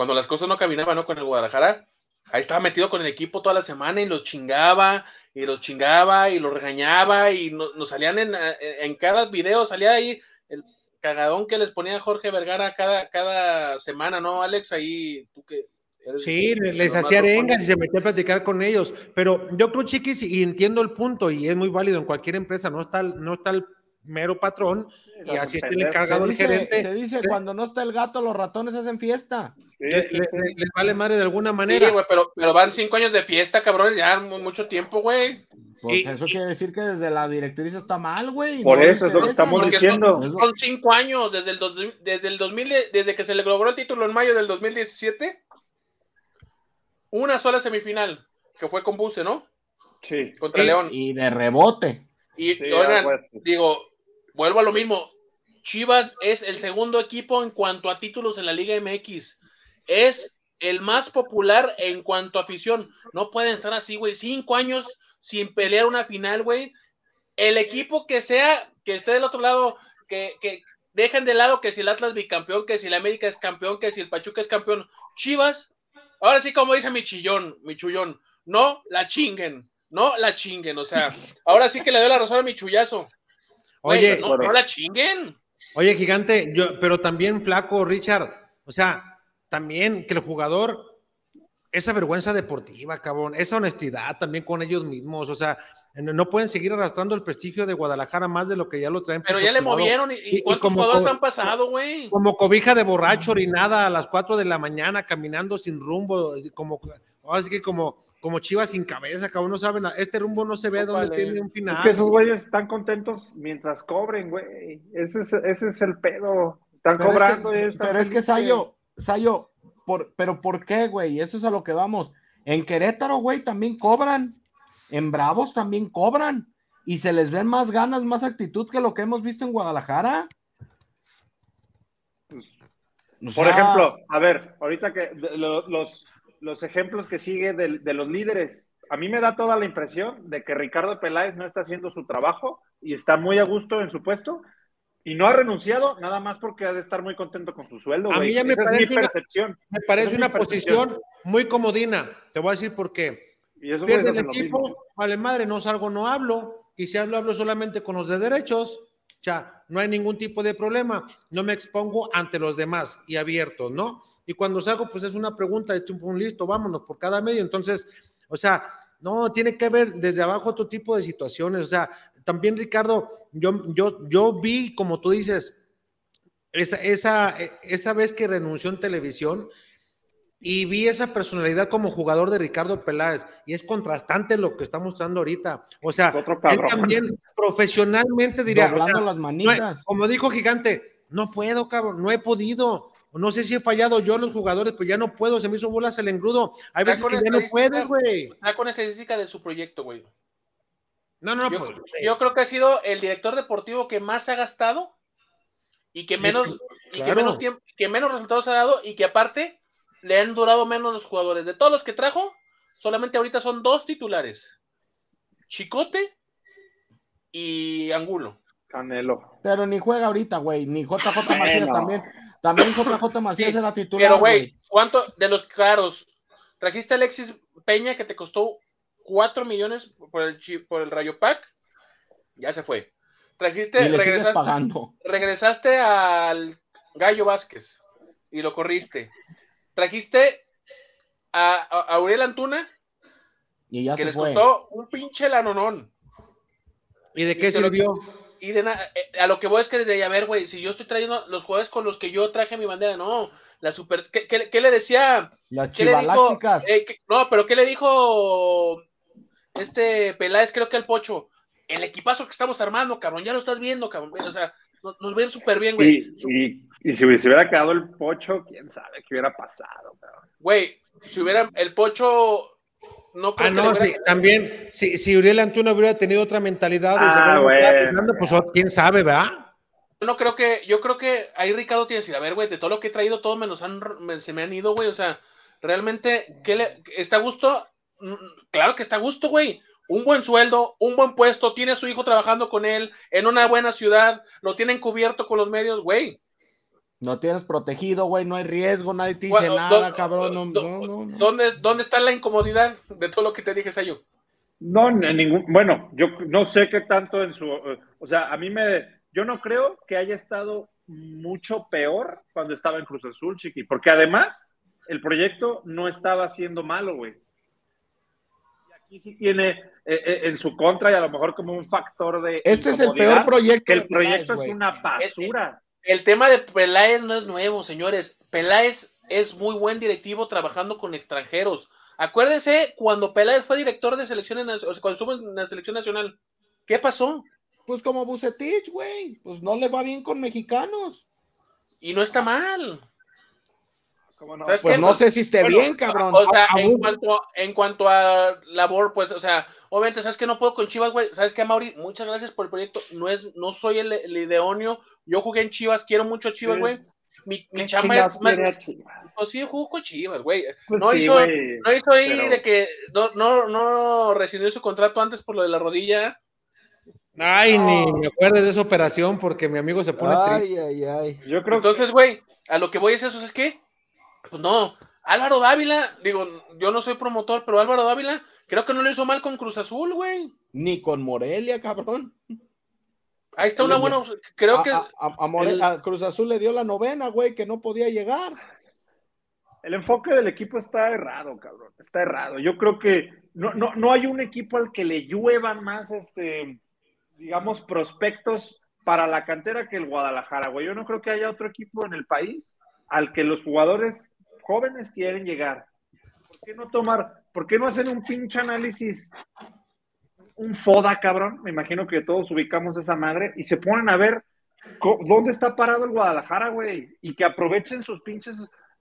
cuando las cosas no caminaban ¿no? con el Guadalajara. Ahí estaba metido con el equipo toda la semana y los chingaba y los chingaba y los regañaba y no- nos salían en, en cada video salía ahí el cagadón que les ponía Jorge Vergara cada, cada semana, ¿no, Alex? Ahí tú que eres- Sí, le- les hacía arengas y se metía a platicar con ellos. Pero yo creo, chiquis, y entiendo el punto, y es muy válido en cualquier empresa, no está, el- no está el mero patrón, y así está el encargado, Se el dice, gerente. se dice, cuando no está el gato, los ratones hacen fiesta. Le- sí, le- sí. le- les vale madre de alguna Sí, manera. güey, pero, pero van cinco años de fiesta, cabrón, ya mu- mucho tiempo, güey. Pues Y- eso y- quiere decir que desde la directriz está mal, güey. Por no eso es lo que estamos diciendo. son, son cinco años desde el, dos- desde el 2000, de- desde que se le logró el título en mayo del 2017. Una sola semifinal, que fue con Buse, ¿no? Sí. Contra León. Y de rebote. Y, Sí, oigan, digo, vuelvo a lo mismo. Chivas es el segundo equipo en cuanto a títulos en la Liga MX. Es el más popular en cuanto a afición. No pueden estar así, güey. Cinco años sin pelear una final, güey. El equipo que sea, que esté del otro lado, que, que dejen de lado que si el Atlas bicampeón, que si el América es campeón, que si el Pachuca es campeón. Chivas, ahora sí, como dice mi chillón, mi chullón, no la chinguen, no la chinguen. O sea, ahora sí que le doy la razón a mi chullazo. Oye, no, no la chinguen. Oye, gigante, yo, pero también flaco, Richard. O sea, también que el jugador, esa vergüenza deportiva, cabrón, esa honestidad también con ellos mismos. O sea, no, no pueden seguir arrastrando el prestigio de Guadalajara más de lo que ya lo traen. Pero ya le movieron. ¿Y, Y- cuántos como- jugadores como- han pasado, güey? Como cobija de borracho orinada a las 4 de la mañana, caminando sin rumbo, como, ahora sí que como, como chivas sin cabeza, cabrón, no saben, este rumbo no se ve dónde Ópale. tiene un final. Es que esos güeyes están contentos mientras cobren, güey. Ese es, ese es el pedo. Están Pero cobrando. es y que, están pero es que. Sayo, Sayo, por, pero ¿por qué, güey? Eso es a lo que vamos. En Querétaro, güey, también cobran. En Bravos también cobran. Y se les ven más ganas, más actitud que lo que hemos visto en Guadalajara. O Por ejemplo, a ver, ahorita que los, los ejemplos que sigue de, de los líderes, a mí me da toda la impresión de que Ricardo Peláez no está haciendo su trabajo y está muy a gusto en su puesto y no ha renunciado nada más porque ha de estar muy contento con su sueldo. A mí ya me Esa es parece mi una- percepción. Me parece es una mi percepción. posición muy comodina. Te voy a decir por qué. Y esos Pierde el equipo, vale madre, no salgo, no hablo. Y si hablo, hablo solamente con los de derechos. O sea, no hay ningún tipo de problema. No me expongo ante los demás y abierto, ¿no? Y cuando salgo, pues es una pregunta de tipo, listo, vámonos por cada medio. Entonces, o sea, no, tiene que haber desde abajo otro tipo de situaciones. O sea, también, Ricardo, yo, yo, yo vi, como tú dices, esa, esa, esa vez que renunció en televisión, y vi esa personalidad como jugador de Ricardo Peláez y es contrastante lo que está mostrando ahorita. O sea, él también profesionalmente diría, o sea, las no manitas. como dijo Gigante, no puedo, cabrón, no he podido. No sé si he fallado yo los jugadores, pues ya no puedo, se me hizo bolas el engrudo. Hay veces que ya no puedes, güey. Está con estadística de su proyecto, güey. No, no, Yo, pues. yo creo que ha sido el director deportivo que más ha gastado y que menos, y que menos tiempo, que menos resultados ha dado y que aparte le han durado menos los jugadores. De todos los que trajo, solamente ahorita son dos titulares. Chicote y Angulo. Canelo. Pero ni juega ahorita, güey. Ni JJ Bueno. Macías también. También JJ Macías Sí, era titular. Pero, güey, ¿cuánto de los caros? Trajiste a Alexis Peña que te costó 4 millones por el, por el Rayo Pack. Ya se fue. Trajiste, Y regresaste, pagando. regresaste al Gallo Vázquez y lo corriste. Trajiste a, a, a Uriel Antuna Y ya que se les fue. costó un pinche lanonón. ¿Y de Y qué lo- sirvió? Y de nada, a lo que voy es que desde ahí, a ver, güey, si yo estoy trayendo los jugadores con los que yo traje mi bandera, no, la super, ¿qué, qué- qué le decía? Las ¿Qué le dijo? Eh, ¿qué- no, pero ¿qué le dijo este Peláez, creo que al Pocho? El equipazo que estamos armando, cabrón, ya lo estás viendo, cabrón, o sea, nos, nos ven súper bien, güey. Y, y, y si se hubiera quedado el pocho, quién sabe qué hubiera pasado, cabrón. Güey, si hubiera el Pocho, no creo Ah, que no, sí, también, si, si Uriel Antuna hubiera tenido otra mentalidad, Ah, bueno. pues quién sabe, ¿verdad? Yo no creo que, yo creo que ahí Ricardo tiene que decir, a ver, güey, de todo lo que he traído, todos me los han, me- se me han ido, güey, o sea, realmente, ¿qué le, ¿está a gusto? Mm, Claro que está a gusto, güey. Un buen sueldo, un buen puesto, tiene a su hijo trabajando con él, en una buena ciudad, lo tienen cubierto con los medios, güey. No tienes protegido, güey. No hay riesgo. Nadie te dice Bueno, nada, cabrón. No, do- no, no, no. ¿Dónde, ¿Dónde está la incomodidad de todo lo que te dije, Sayo? No, en ningún, bueno, yo no sé qué tanto en su, o sea, a mí me, yo no creo que haya estado mucho peor cuando estaba en Cruz Azul, Chiqui, porque además el proyecto no estaba siendo malo, güey. Y aquí sí tiene eh, eh, en su contra y a lo mejor como un factor de Este es el peor proyecto. que el proyecto es una basura. El tema de Peláez no es nuevo, señores. Peláez es muy buen directivo trabajando con extranjeros. Acuérdense cuando Peláez fue director de selecciones, o sea, cuando estuvo en la selección nacional. ¿Qué pasó? Pues como Bucetich, güey. Pues no le va bien con mexicanos. Y no está mal. ¿Cómo no? ¿Sabes Pues qué? no sé si esté Bueno, bien, cabrón. O sea, Ah, en cuanto, en cuanto a labor, pues, o sea, obviamente, ¿sabes que No puedo con Chivas, güey. ¿Sabes qué, Mauri? Muchas gracias por el proyecto. No es, no soy el, el ideóneo. Yo jugué en Chivas, quiero mucho a Chivas, Sí. güey. Mi, mi ¿Qué chamba es. Pues sí, jugó con Chivas, güey. Pues no sí, hizo, no hizo ahí pero- de que no, no, no rescindió su contrato antes por lo de la rodilla. Ay, ni me acuerdes de esa operación porque mi amigo se pone triste. Ay, ay, ay. Yo creo Entonces, güey, a lo que voy es eso, es que, pues no, Álvaro Dávila, digo, yo no soy promotor, pero Álvaro Dávila, creo que no lo hizo mal con Cruz Azul, güey. Ni con Morelia, cabrón. Ahí está una buena, creo a, que, a- a- a More- el- a Cruz Azul le dio la novena, güey, que no podía llegar. El enfoque del equipo está errado, cabrón. Está errado. Yo creo que no, no, no hay un equipo al que le lluevan más, este, digamos, prospectos para la cantera que el Guadalajara, güey. Yo no creo que haya otro equipo en el país al que los jugadores jóvenes quieren llegar. ¿Por qué no tomar, por qué no hacen un pinche análisis, un FODA, cabrón? Me imagino que todos ubicamos esa madre y se ponen a ver dónde está parado el Guadalajara, güey. Y que aprovechen sus pinches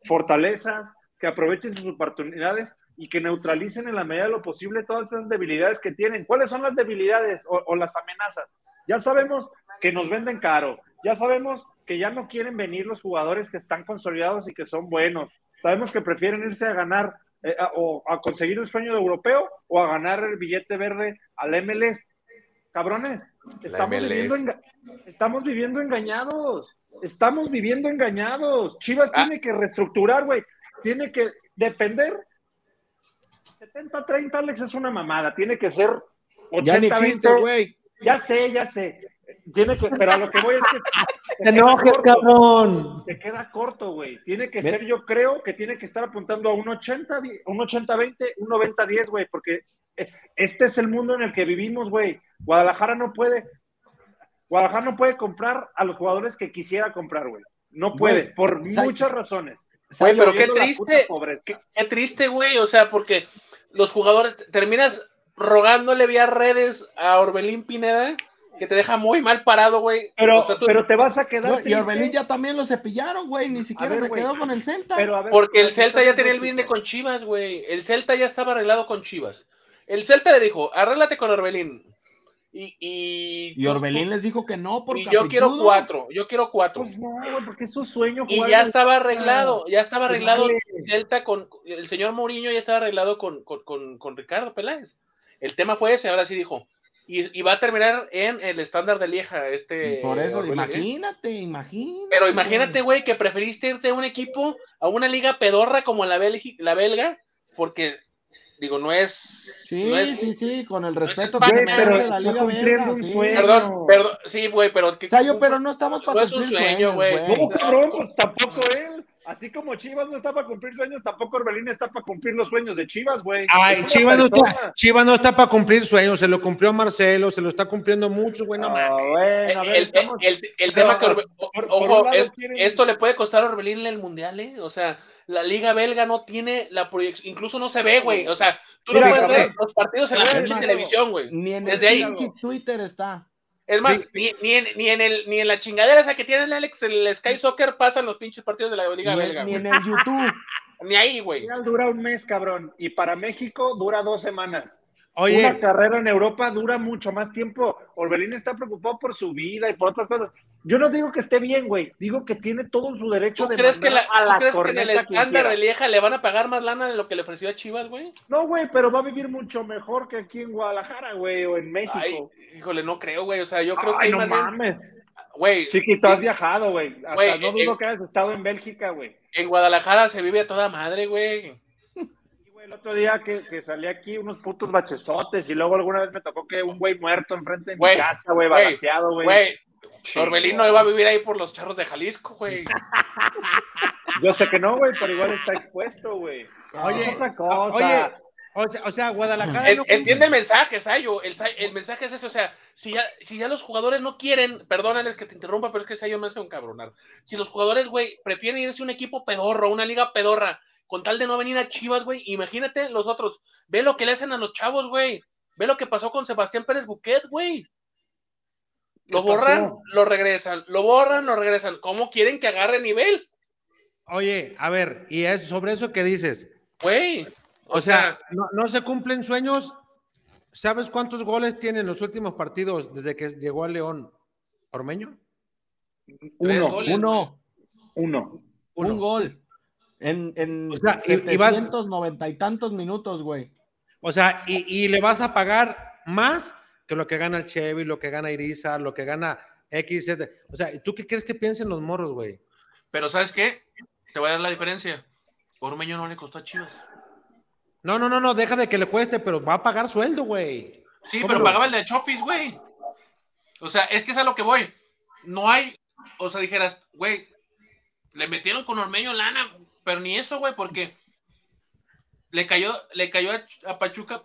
fortalezas, que aprovechen sus oportunidades y que neutralicen en la medida de lo posible todas esas debilidades que tienen. ¿Cuáles son las debilidades o, o las amenazas? Ya sabemos que nos venden caro, ya sabemos que ya no quieren venir los jugadores que están consolidados y que son buenos. Sabemos que prefieren irse a ganar eh, a- o a conseguir el sueño de europeo o a ganar el billete verde al MLS. Cabrones, estamos MLS. viviendo, enga- estamos viviendo engañados. Estamos viviendo engañados. Chivas Ah. tiene que reestructurar, güey. Tiene que depender. 70-30, Alex, es una mamada. Tiene que ser 80-20. Ya ni existe, güey. Ya sé, ya sé. Tiene que, pero a lo que voy es que ¡Te enojes, cabrón! te queda corto, güey. Tiene que ser, yo creo que tiene que estar apuntando a un 80, di- un 80-20, un 90-10, güey, porque eh, este es el mundo en el que vivimos, güey. Guadalajara no puede, Guadalajara no puede comprar a los jugadores que quisiera comprar, güey. No puede, Güey, por muchas razones. Güey, pero qué triste, qué triste, güey, o sea, porque los jugadores, terminas rogándole vía redes a Orbelín Pineda, que te deja muy mal parado, güey. Pero, O sea, tú- pero te vas a quedar No, y. Orbelín ya también lo cepillaron, güey. Ni siquiera ver, se quedó con el Celta. Pero, a ver, Porque el Celta ya el tenía el binde con Chivas, güey. El Celta ya estaba arreglado con Chivas. El Celta le dijo, arréglate con Orbelín. Y, y, Y Orbelín les dijo que no, porque y yo quiero cuatro, yo quiero cuatro. Pues no, güey, porque es su sueño. Y ya estaba arreglado, ya estaba Pues arreglado vale. Celta con el señor Mourinho, ya estaba arreglado con, con, con, con Ricardo Peláez. El tema fue ese, ahora sí dijo. Y, y va a terminar en el estándar de Lieja, este. Por eso, Orbelín, ¿eh? imagínate, imagínate. Pero imagínate, güey, que preferiste irte a un equipo, a una liga pedorra como la, Belgi- la belga, porque, digo, no es. Sí, no es- sí, sí, con el no es respeto que merece pero la Liga cumpliendo Belga, un sí. sueño. Perdón, perdón, sí, güey, pero. O sea, yo, pero no estamos para No es un sueño, güey. No, cabrón, pues tampoco él. Así como Chivas no está para cumplir sueños, tampoco Orbelín está para cumplir los sueños de Chivas, güey. Ay, Chivas no, está, Chivas no está para cumplir sueños, se lo cumplió Marcelo, se lo está cumpliendo mucho, güey, no mames. Bueno, a ver, el, estamos- el- el pero, tema que Orbe- por- por ojo, es- quieren- esto le puede costar a Orbelín el mundial, ¿eh? O sea, la liga belga no tiene la proyección, incluso no se ve, güey. O sea, tú no puedes ver los partidos en la pinche televisión, güey. Ni en Desde el ahí. pinche Twitter está. Es más, Sí. ni, ni en, ni, en el, ni en la chingadera esa que tiene el Alex, el Sky Soccer, pasan los pinches partidos de la liga Ni, belga, ni güey. en el YouTube. Ni ahí, güey. Dura un mes, cabrón. Y para México dura dos semanas. Oye, Una carrera en Europa dura mucho más tiempo. Orbelín está preocupado por su vida y por otras cosas. Yo no digo que esté bien, güey. Digo que tiene todo su derecho ¿Tú de crees que, la, a tú la crees que en el estándar de Lieja le van a pagar más lana de lo que le ofreció a Chivas, güey? No, güey, pero va a vivir mucho mejor que aquí en Guadalajara, güey, o en México. Ay, híjole, no creo, güey. O sea, yo creo Ay, que no más bien- mames. güey, Chiquito, has viajado, güey. Hasta Güey, no eh, dudo eh. que hayas estado en Bélgica, güey. en Guadalajara se vive a toda madre, güey. El otro día que, que salí aquí, unos putos bachezotes, y luego alguna vez me tocó que un güey muerto enfrente de mi casa, güey, balanceado, güey. Güey, Sí, Orbelín no güey. iba a vivir ahí por los charros de Jalisco, güey. Yo sé que no, güey, pero igual está expuesto, güey. Oye, Es otra cosa. oye, o sea, o sea, Guadalajara En- no Entiende el mensaje, Sayo. El, el mensaje es ese, o sea, si ya, si ya los jugadores no quieren, perdónales que te interrumpa, pero es que Sayo me hace un cabronar. Si los jugadores, güey, prefieren irse a un equipo pedorro, una liga pedorra, con tal de no venir a Chivas, güey, imagínate los otros. Ve lo que le hacen a los chavos, güey. Ve lo que pasó con Sebastián Pérez Buquet, güey. Lo ¿Qué borran, pasó? lo regresan, lo borran, lo regresan. ¿Cómo quieren que agarre nivel? Oye, a ver, y es sobre eso que dices. Güey. O, sea, no, no se cumplen sueños. ¿Sabes cuántos goles tiene en los últimos partidos desde que llegó a León? ¿Ormeño? tres Uno, goles, Uno, uno. Uno. un gol. En, en O sea, y- y vas- 790 y tantos minutos, güey. O sea, y, y le vas a pagar más que lo que gana el Chevy, lo que gana Irizar, lo que gana X. O sea, ¿tú qué crees que piensen los morros, güey? Pero ¿sabes qué? Te voy a dar la diferencia. Ormeño no le costó a Chivas. No, no, no, no, deja de que le cueste, pero va a pagar sueldo, güey. Sí, ¿Cómo pero pagaba el de Chofis, güey. O sea, es que es a lo que voy. No hay, o sea, dijeras, güey, le metieron con Ormeño lana, pero ni eso, güey, porque le cayó, le cayó a, Ch- a Pachuca,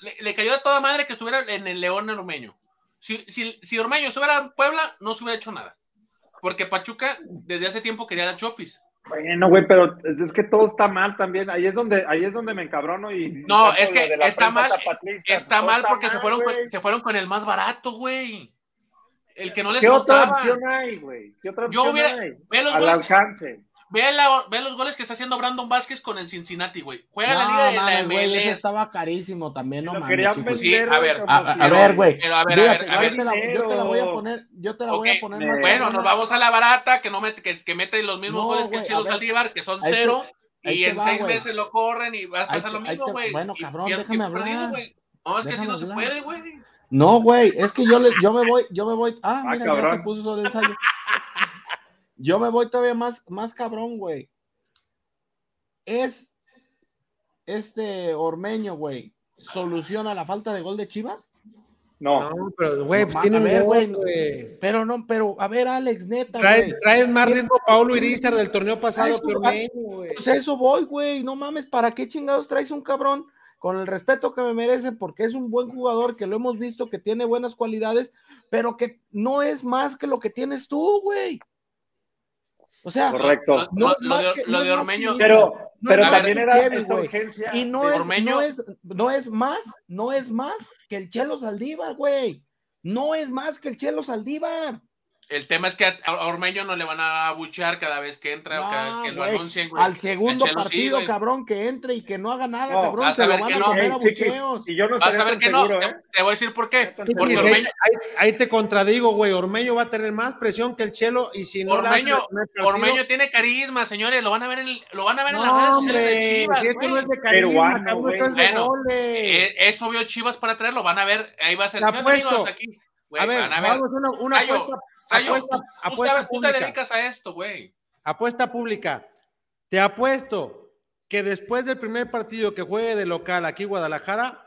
le, le cayó a toda madre que estuviera en el León en Ormeño. Si, si, si Ormeño estuviera en Puebla, no se hubiera hecho nada. Porque Pachuca desde hace tiempo quería a Chofis. Bueno, güey, pero es que todo está mal también. Ahí es donde, ahí es donde me encabrono y. No, es que de la está mal, tapatlista. Está mal porque se fueron, con, se fueron con el más barato, güey. El que no les ¿Qué otra opción hay, güey? ¿Qué otra Yo opción hubiera- hay? Al alcance. Ve, la- ve los goles que está haciendo Brandon Vázquez con el Cincinnati, güey. Juega la liga de la güey, ese MLS. estaba carísimo también, no mames. Sí, vender, a ver, A, a- si- a ver, güey. Pero a ver, a ver, a yo ver. te la- yo te la voy a poner, yo te la voy a poner más Bueno, nos vamos a la barata, que no mete, que, que mete los mismos No, goles que el Chelo. Saldívar, que son te- cero, y en va, seis güey. meses lo corren y va a pasar lo mismo, güey. bueno, cabrón, déjame hablar. No, es que así no se puede, güey. No, güey, es que yo, le, yo me voy, yo me voy. Ah, Ah, mira, ya se puso el ensayo. Yo me voy todavía más, más cabrón, güey. Es este Ormeño, güey. ¿Soluciona la falta de gol de Chivas? No. No, pero, güey, No, pues tiene ver, güey. güey. Pero no, pero a ver, Alex, neta, Traes, traes más ritmo Paulo Irizar del torneo pasado que Ormeño, güey. Pues a eso voy, güey. No mames, ¿para qué chingados traes un cabrón? Con el respeto que me merece, porque es un buen jugador, que lo hemos visto, que tiene buenas cualidades, pero que no es más que lo que tienes tú, güey. O sea, Correcto. Lo, No lo- es lo más de, que- lo no de más Ormeño, que- Pero, No pero también más era Chevy, esa urgencia. y no de- es, Ormeño- no es, no es más, no es más que el Chelo Saldívar, güey. No es más que el Chelo Saldívar. El tema es que a Ormeño no le van a abuchear cada vez que entra o cada vez que lo anuncien, güey. Al segundo sí, partido, cabrón, que entre y que no haga nada, No, cabrón, vas se a lo van que a no. comer Ey, a chiquis, bucheos. y yo no Vas a ver que no. seguro, ¿eh? te voy a decir por qué. Porque Ormeño, ahí, ahí te contradigo, güey. Ormeño va a tener más presión que el Chelo y si no Ormeño, partido- Ormeño tiene carisma, señores. Lo van a ver en, lo van a ver en No, las redes sociales de Chivas. si esto no es de carisma, Peruano, cabrón, güey. esto es de Bueno, goles. Eh, es obvio Chivas para traerlo. Van a ver, ahí va a ser. Te aquí. Güey, a ver, van a ver. vamos una, una apuesta, Sayo, apuesta, tú, tú apuesta sabes, tú te pública. dedicas a esto, güey. Apuesta pública. Te apuesto que después del primer partido que juegue de local aquí en Guadalajara,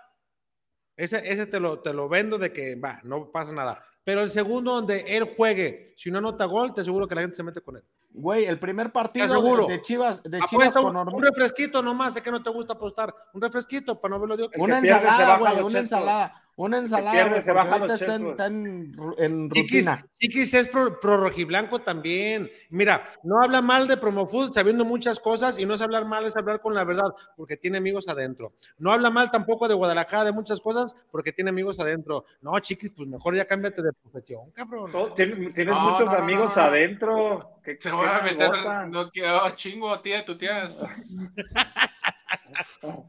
ese, ese te, lo, te lo vendo de que va, no pasa nada. Pero el segundo donde él juegue, si no anota gol, te aseguro que la gente se mete con él. Güey, el primer partido de, de Chivas, de Chivas con un, un refresquito nomás, sé que no te gusta apostar. Un refresquito para no verlo de otro. Una ensalada, güey, una ensalada. Una ensalada, pierde se porque baja ahorita los está en, chescos. está en, ru- en Chiquis, rutina. Chiquis es pro, pro rojiblanco también. Mira, no habla mal de Promofood sabiendo muchas cosas y no es hablar mal, es hablar con la verdad, porque tiene amigos adentro. No habla mal tampoco de Guadalajara de muchas cosas, porque tiene amigos adentro. No, Chiquis, pues mejor ya cámbiate de profesión, cabrón. Todo- tienes tienes No, muchos no, amigos adentro. que- Se voy a me meter. No quiero chingo, tía, tu tías.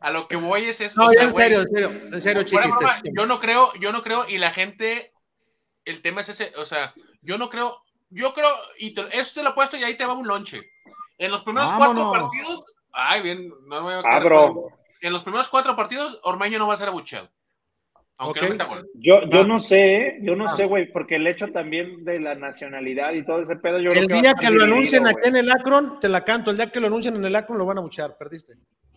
A lo que voy es eso. No, o sea, en serio, en serio, en serio, Chiquis. broma, yo no creo, yo no creo, y la gente, el tema es ese, o sea, yo no creo, yo creo, y te, eso te lo he puesto y ahí te va un lonche. En los primeros Vámonos. cuatro partidos, ay, bien, no me voy a Ah, bro. En los primeros cuatro partidos, Ormeño no va a ser abucheado. Aunque Ok. no meta gol. Yo, yo Ah. no sé, ¿eh? yo no Ah. sé, güey, porque el hecho también de la nacionalidad y todo ese pedo, yo creo El día que lo anuncien aquí en el Akron, te la canto. El día que lo anuncien en el Akron, lo van a buchar. Perdiste.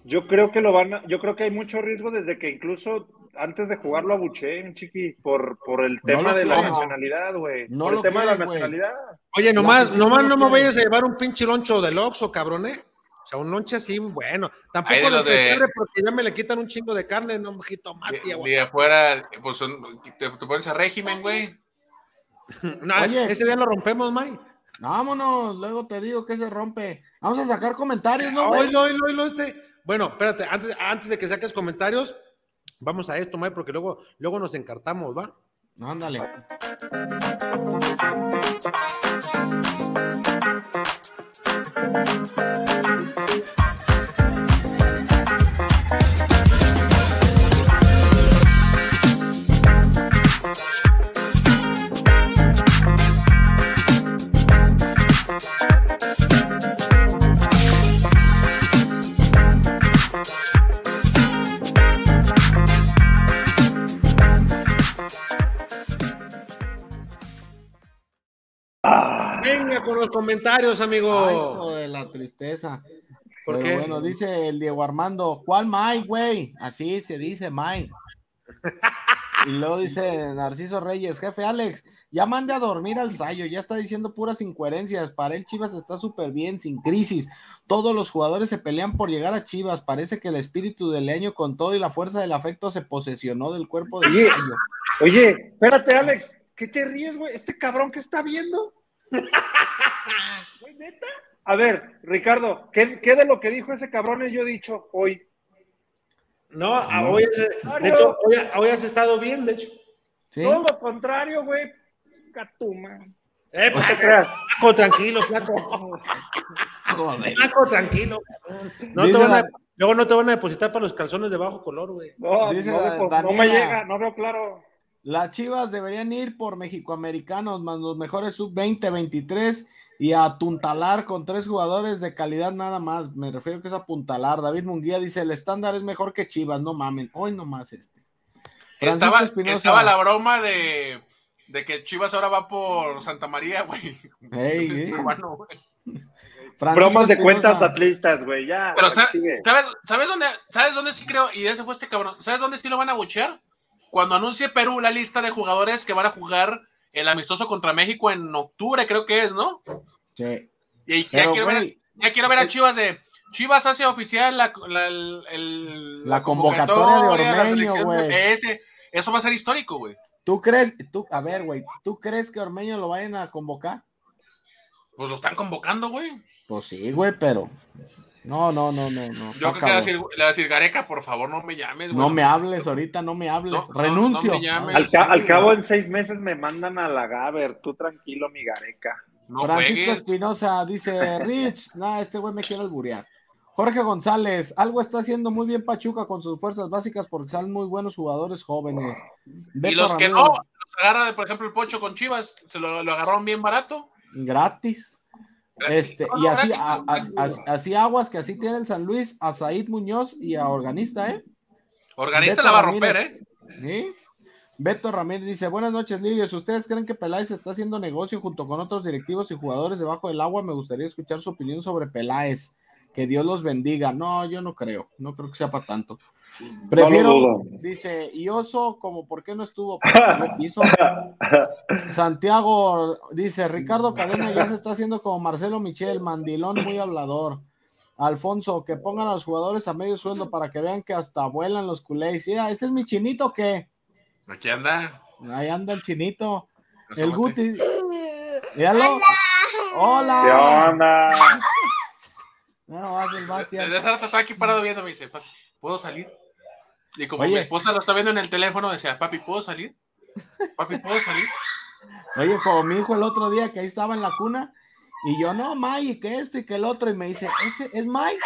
Yo creo que lo van a, yo creo que hay mucho riesgo desde que incluso antes de jugarlo abuché, chiqui, por, por el No tema de la nacionalidad, güey. No por lo el tema de la nacionalidad. Oye, nomás, afición nomás no no me vayas a llevar un pinche loncho del Oxxo, cabrón, ¿eh? O sea, un lonche así, bueno. Tampoco de de lo de- pescable porque ya me le quitan un chingo de carne, no, jitomate, aguacate. de afuera, pues son- te, te pones a régimen, güey. No, Oye. ese día lo rompemos, May. Vámonos, luego te digo que se rompe. Vamos a sacar comentarios, ¿no, güey? Oilo, oilo, oilo, este. Bueno, espérate, antes, antes de que saques comentarios, vamos a esto, May, porque luego, luego nos encartamos, ¿va? Ándale. Comentarios, amigo. Ay, hijo de la tristeza. ¿Por Pero qué? bueno, dice el Diego Armando, ¿cuál Mike, güey? Así se dice Mike. Y luego dice Narciso Reyes, jefe Alex, ya mande a dormir al Sayo, ya está diciendo puras incoherencias. Para él Chivas está súper bien, sin crisis. Todos los jugadores se pelean por llegar a Chivas. Parece que el espíritu del año con todo y la fuerza del afecto se posesionó del cuerpo del Oye. Sayo. Oye, espérate, Alex, ¿qué te ríes, güey? ¿Este cabrón que está viendo? A ver, Ricardo, ¿qué, qué de lo que dijo ese cabrón yo he dicho hoy? No, a- hoy, has- de hecho, hoy, hoy has estado bien, de hecho. ¿Sí? Todo lo contrario, güey. Catuma. Eh, creas. flaco, tranquilo, flaco. Flaco, tranquilo. No te Dice van a- la- luego no te van a depositar para los calzones de bajo color, güey. No, Dice no, la me- no me Daniela. llega, no veo claro. Las Chivas deberían ir por mexicoamericanos, más los mejores sub-20, 23 y a apuntalar con tres jugadores de calidad nada más. Me refiero que es apuntalar. David Munguía dice: el estándar es mejor que Chivas, no mamen. Hoy nomás este. Francisco Estaba, Espinosa. estaba la broma de, de que Chivas ahora va por Santa María, güey. Ey, ey. Peruano, güey. Bromas de Espinosa. cuentas atlistas, güey, ya. Pero. ¿sabes, ¿sabes dónde, ¿sabes dónde sí creo? Y ese fue este cabrón. ¿Sabes dónde sí lo van a buchear? Cuando anuncie Perú la lista de jugadores que van a jugar el amistoso contra México en octubre, creo que es, ¿no? Sí. Y ya, Pero, quiero, ver, ya quiero ver a Chivas de. Chivas hace oficial la, la, el- La convocatoria de Ormeño, güey. eso va a ser histórico, güey. ¿tú crees? Tú, a ver, güey, ¿tú crees que Ormeño lo vayan a convocar? Pues lo están convocando, güey. Pues sí, güey, pero. No, no, no, no, no. Yo creo que le va a decir, le va a decir, Gareca, por favor, no me llames, güey. No me hables ahorita, no me hables. No, Renuncio. no me llames. Al, ca- al cabo, en seis meses me mandan a la Gaber. Tú tranquilo, mi Gareca. No Francisco. Espinosa dice, Rich, nah, este güey me quiere alburear. Jorge González, algo está haciendo muy bien Pachuca con sus fuerzas básicas porque salen muy buenos jugadores jóvenes. Y los que no, los agarra, por ejemplo, el Pocho con Chivas, se lo, lo agarraron bien barato. Gratis. Este, y así, a- a- a- así aguas que así tiene el San Luis a Said Muñoz y a Organista, ¿eh? Organista Beto la va a Ramírez. romper, ¿eh? ¿Sí? Beto Ramírez dice, buenas noches, Lirios. ¿Ustedes creen que Peláez está haciendo negocio junto con otros directivos y jugadores debajo del agua? Me gustaría escuchar su opinión sobre Peláez. Que Dios los bendiga. No, yo no creo. No creo que sea para tanto. Prefiero, dice, y Oso, como por qué no estuvo. Quiso. Santiago dice, Ricardo Cadena ya se está haciendo como Marcelo Michel, mandilón muy hablador. Alfonso, que pongan a los jugadores a medio sueldo para que vean que hasta vuelan los culés. Mira, ese es mi chinito que Aquí anda. ahí anda el chinito. El. Guti. Míralo. Hola. ¿Qué onda? No, vas el. Desde hace rato estaba aquí parado viendo, me dice, ¿puedo salir? Y como Oye. mi esposa lo está viendo en el teléfono, decía, papi, ¿puedo salir? Papi, ¿puedo salir? Oye, como mi hijo el otro día que ahí estaba en la cuna, y yo, no, May, y que esto y que el otro, y me dice, ¿ese es Mike?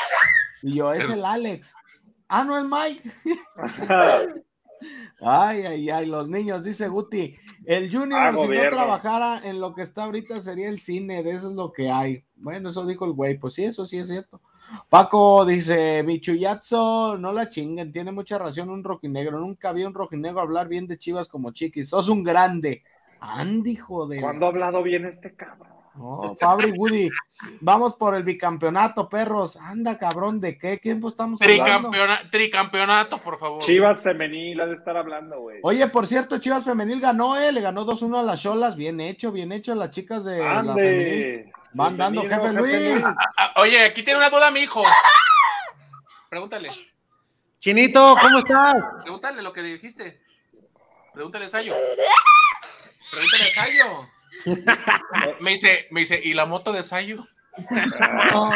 Y yo, es el Alex. Ah, no es Mike. Ay, ay, ay, los niños, dice Guti. El Junior, Ah, si no trabajara en lo que está ahorita, sería el cine, de eso es lo que hay. Bueno, eso dijo el güey, pues sí, eso sí es cierto. Paco dice, Michuyazo, no la chinguen, tiene mucha razón un rojinegro. Nunca vi un rojinegro hablar bien de Chivas como Chiquis. Sos un grande. Andy, joder. ¿Cuándo ha hablado bien este cabrón? Oh, Fabri Woody, vamos por el bicampeonato, perros. Anda, cabrón, ¿de qué tiempo estamos hablando? Tricampeona- tricampeonato, por favor. Chivas femenil ha de estar hablando, güey. Oye, por cierto, Chivas Femenil ganó, ¿eh? Le ganó 2-1 a las Cholas. Bien hecho, bien hecho. Las chicas de la Femenil. Van dando, jefe Luis. Ah, oye, aquí tiene una duda mi hijo. Pregúntale, Chinito, ¿cómo estás? pregúntale lo que dijiste. Pregúntale a Sayo. Pregúntale a Sayo. Me dice, me dice, ¿y la moto de Sayo? No.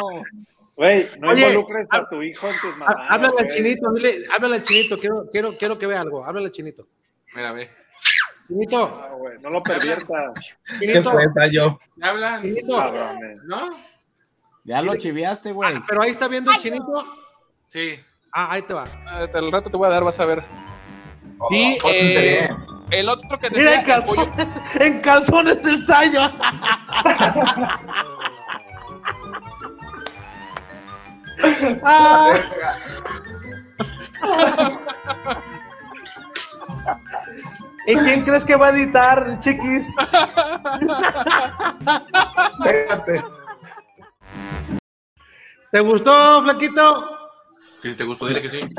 Güey, no Oye, involucres a tu hijo en tus mamadas. Háblale al chinito, dile, háblale al chinito, quiero, quiero, quiero que vea algo, háblale al chinito. Mira, ve. Chinito, No, güey, no lo perviertas. ¿Qué chinito, fue, yo? ¿Me hablan? chinito. ¿No? Ya lo chiviaste, güey. Ah, pero ahí está viendo el chinito. Sí. Ah, ahí te va. Al rato te voy a dar, vas a ver. Sí, pórtate eh, bien. el otro que Mira, en el calzones, en calzones del Sayo. Ah. ¿Y quién crees que va a editar, chiquis? Espérate. ¿Te gustó, Flaquito? Si te gustó, dile que sí. Sí.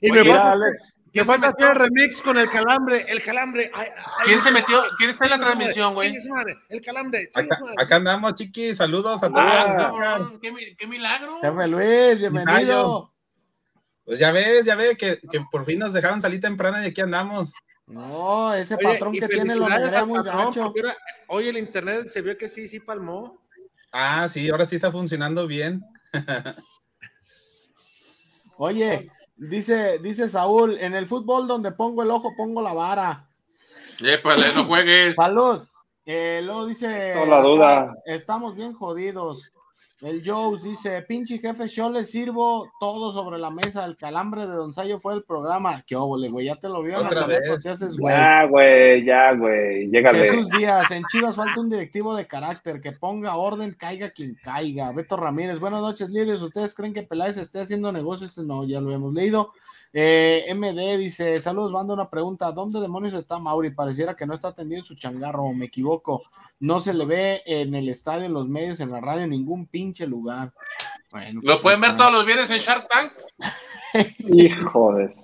Y me falta, Alex. me ¿Quién se falta metió? hacer el remix con el calambre. El calambre. Ay, ay, ¿Quién se metió? ¿Quién está en la transmisión, güey? El calambre. Acá, andamos, chiqui. Saludos a todos. Ah, Ah. cabrón, qué, qué milagro. Jefe Luis, bienvenido. Pues ya ves, ya ves que, que por fin nos dejaron salir temprano y aquí andamos. No, ese Oye, patrón que tiene lo al muy gacho. Hoy el internet se vio que sí, sí palmó. Ah, sí, ahora sí está funcionando bien. Oye, dice, dice Saúl, en el fútbol donde pongo el ojo, pongo la vara. Épale, no juegues. Salud. Eh, luego dice, No la duda. estamos bien jodidos. El Joe dice, pinche jefe, yo le sirvo todo sobre la mesa. El calambre de Don Sayo fue el programa. Qué óvole, güey, ya te lo vio. Otra vez. Te haces, güey. Ya, güey, ya, güey. Llégale. Jesús Díaz, en Chivas falta un directivo de carácter que ponga orden, caiga quien caiga. Beto Ramírez, buenas noches, líderes. ¿Ustedes creen que Peláez esté haciendo negocios? No, ya lo hemos leído. Eh, MD dice: Saludos, manda una pregunta. ¿Dónde demonios está Mauri? Pareciera que no está atendiendo su changarro, o me equivoco. No se le ve en el estadio, en los medios, en la radio, en ningún pinche lugar. Bueno, Lo pues, pueden ver todos los viernes en Shark Tank. Hijo de...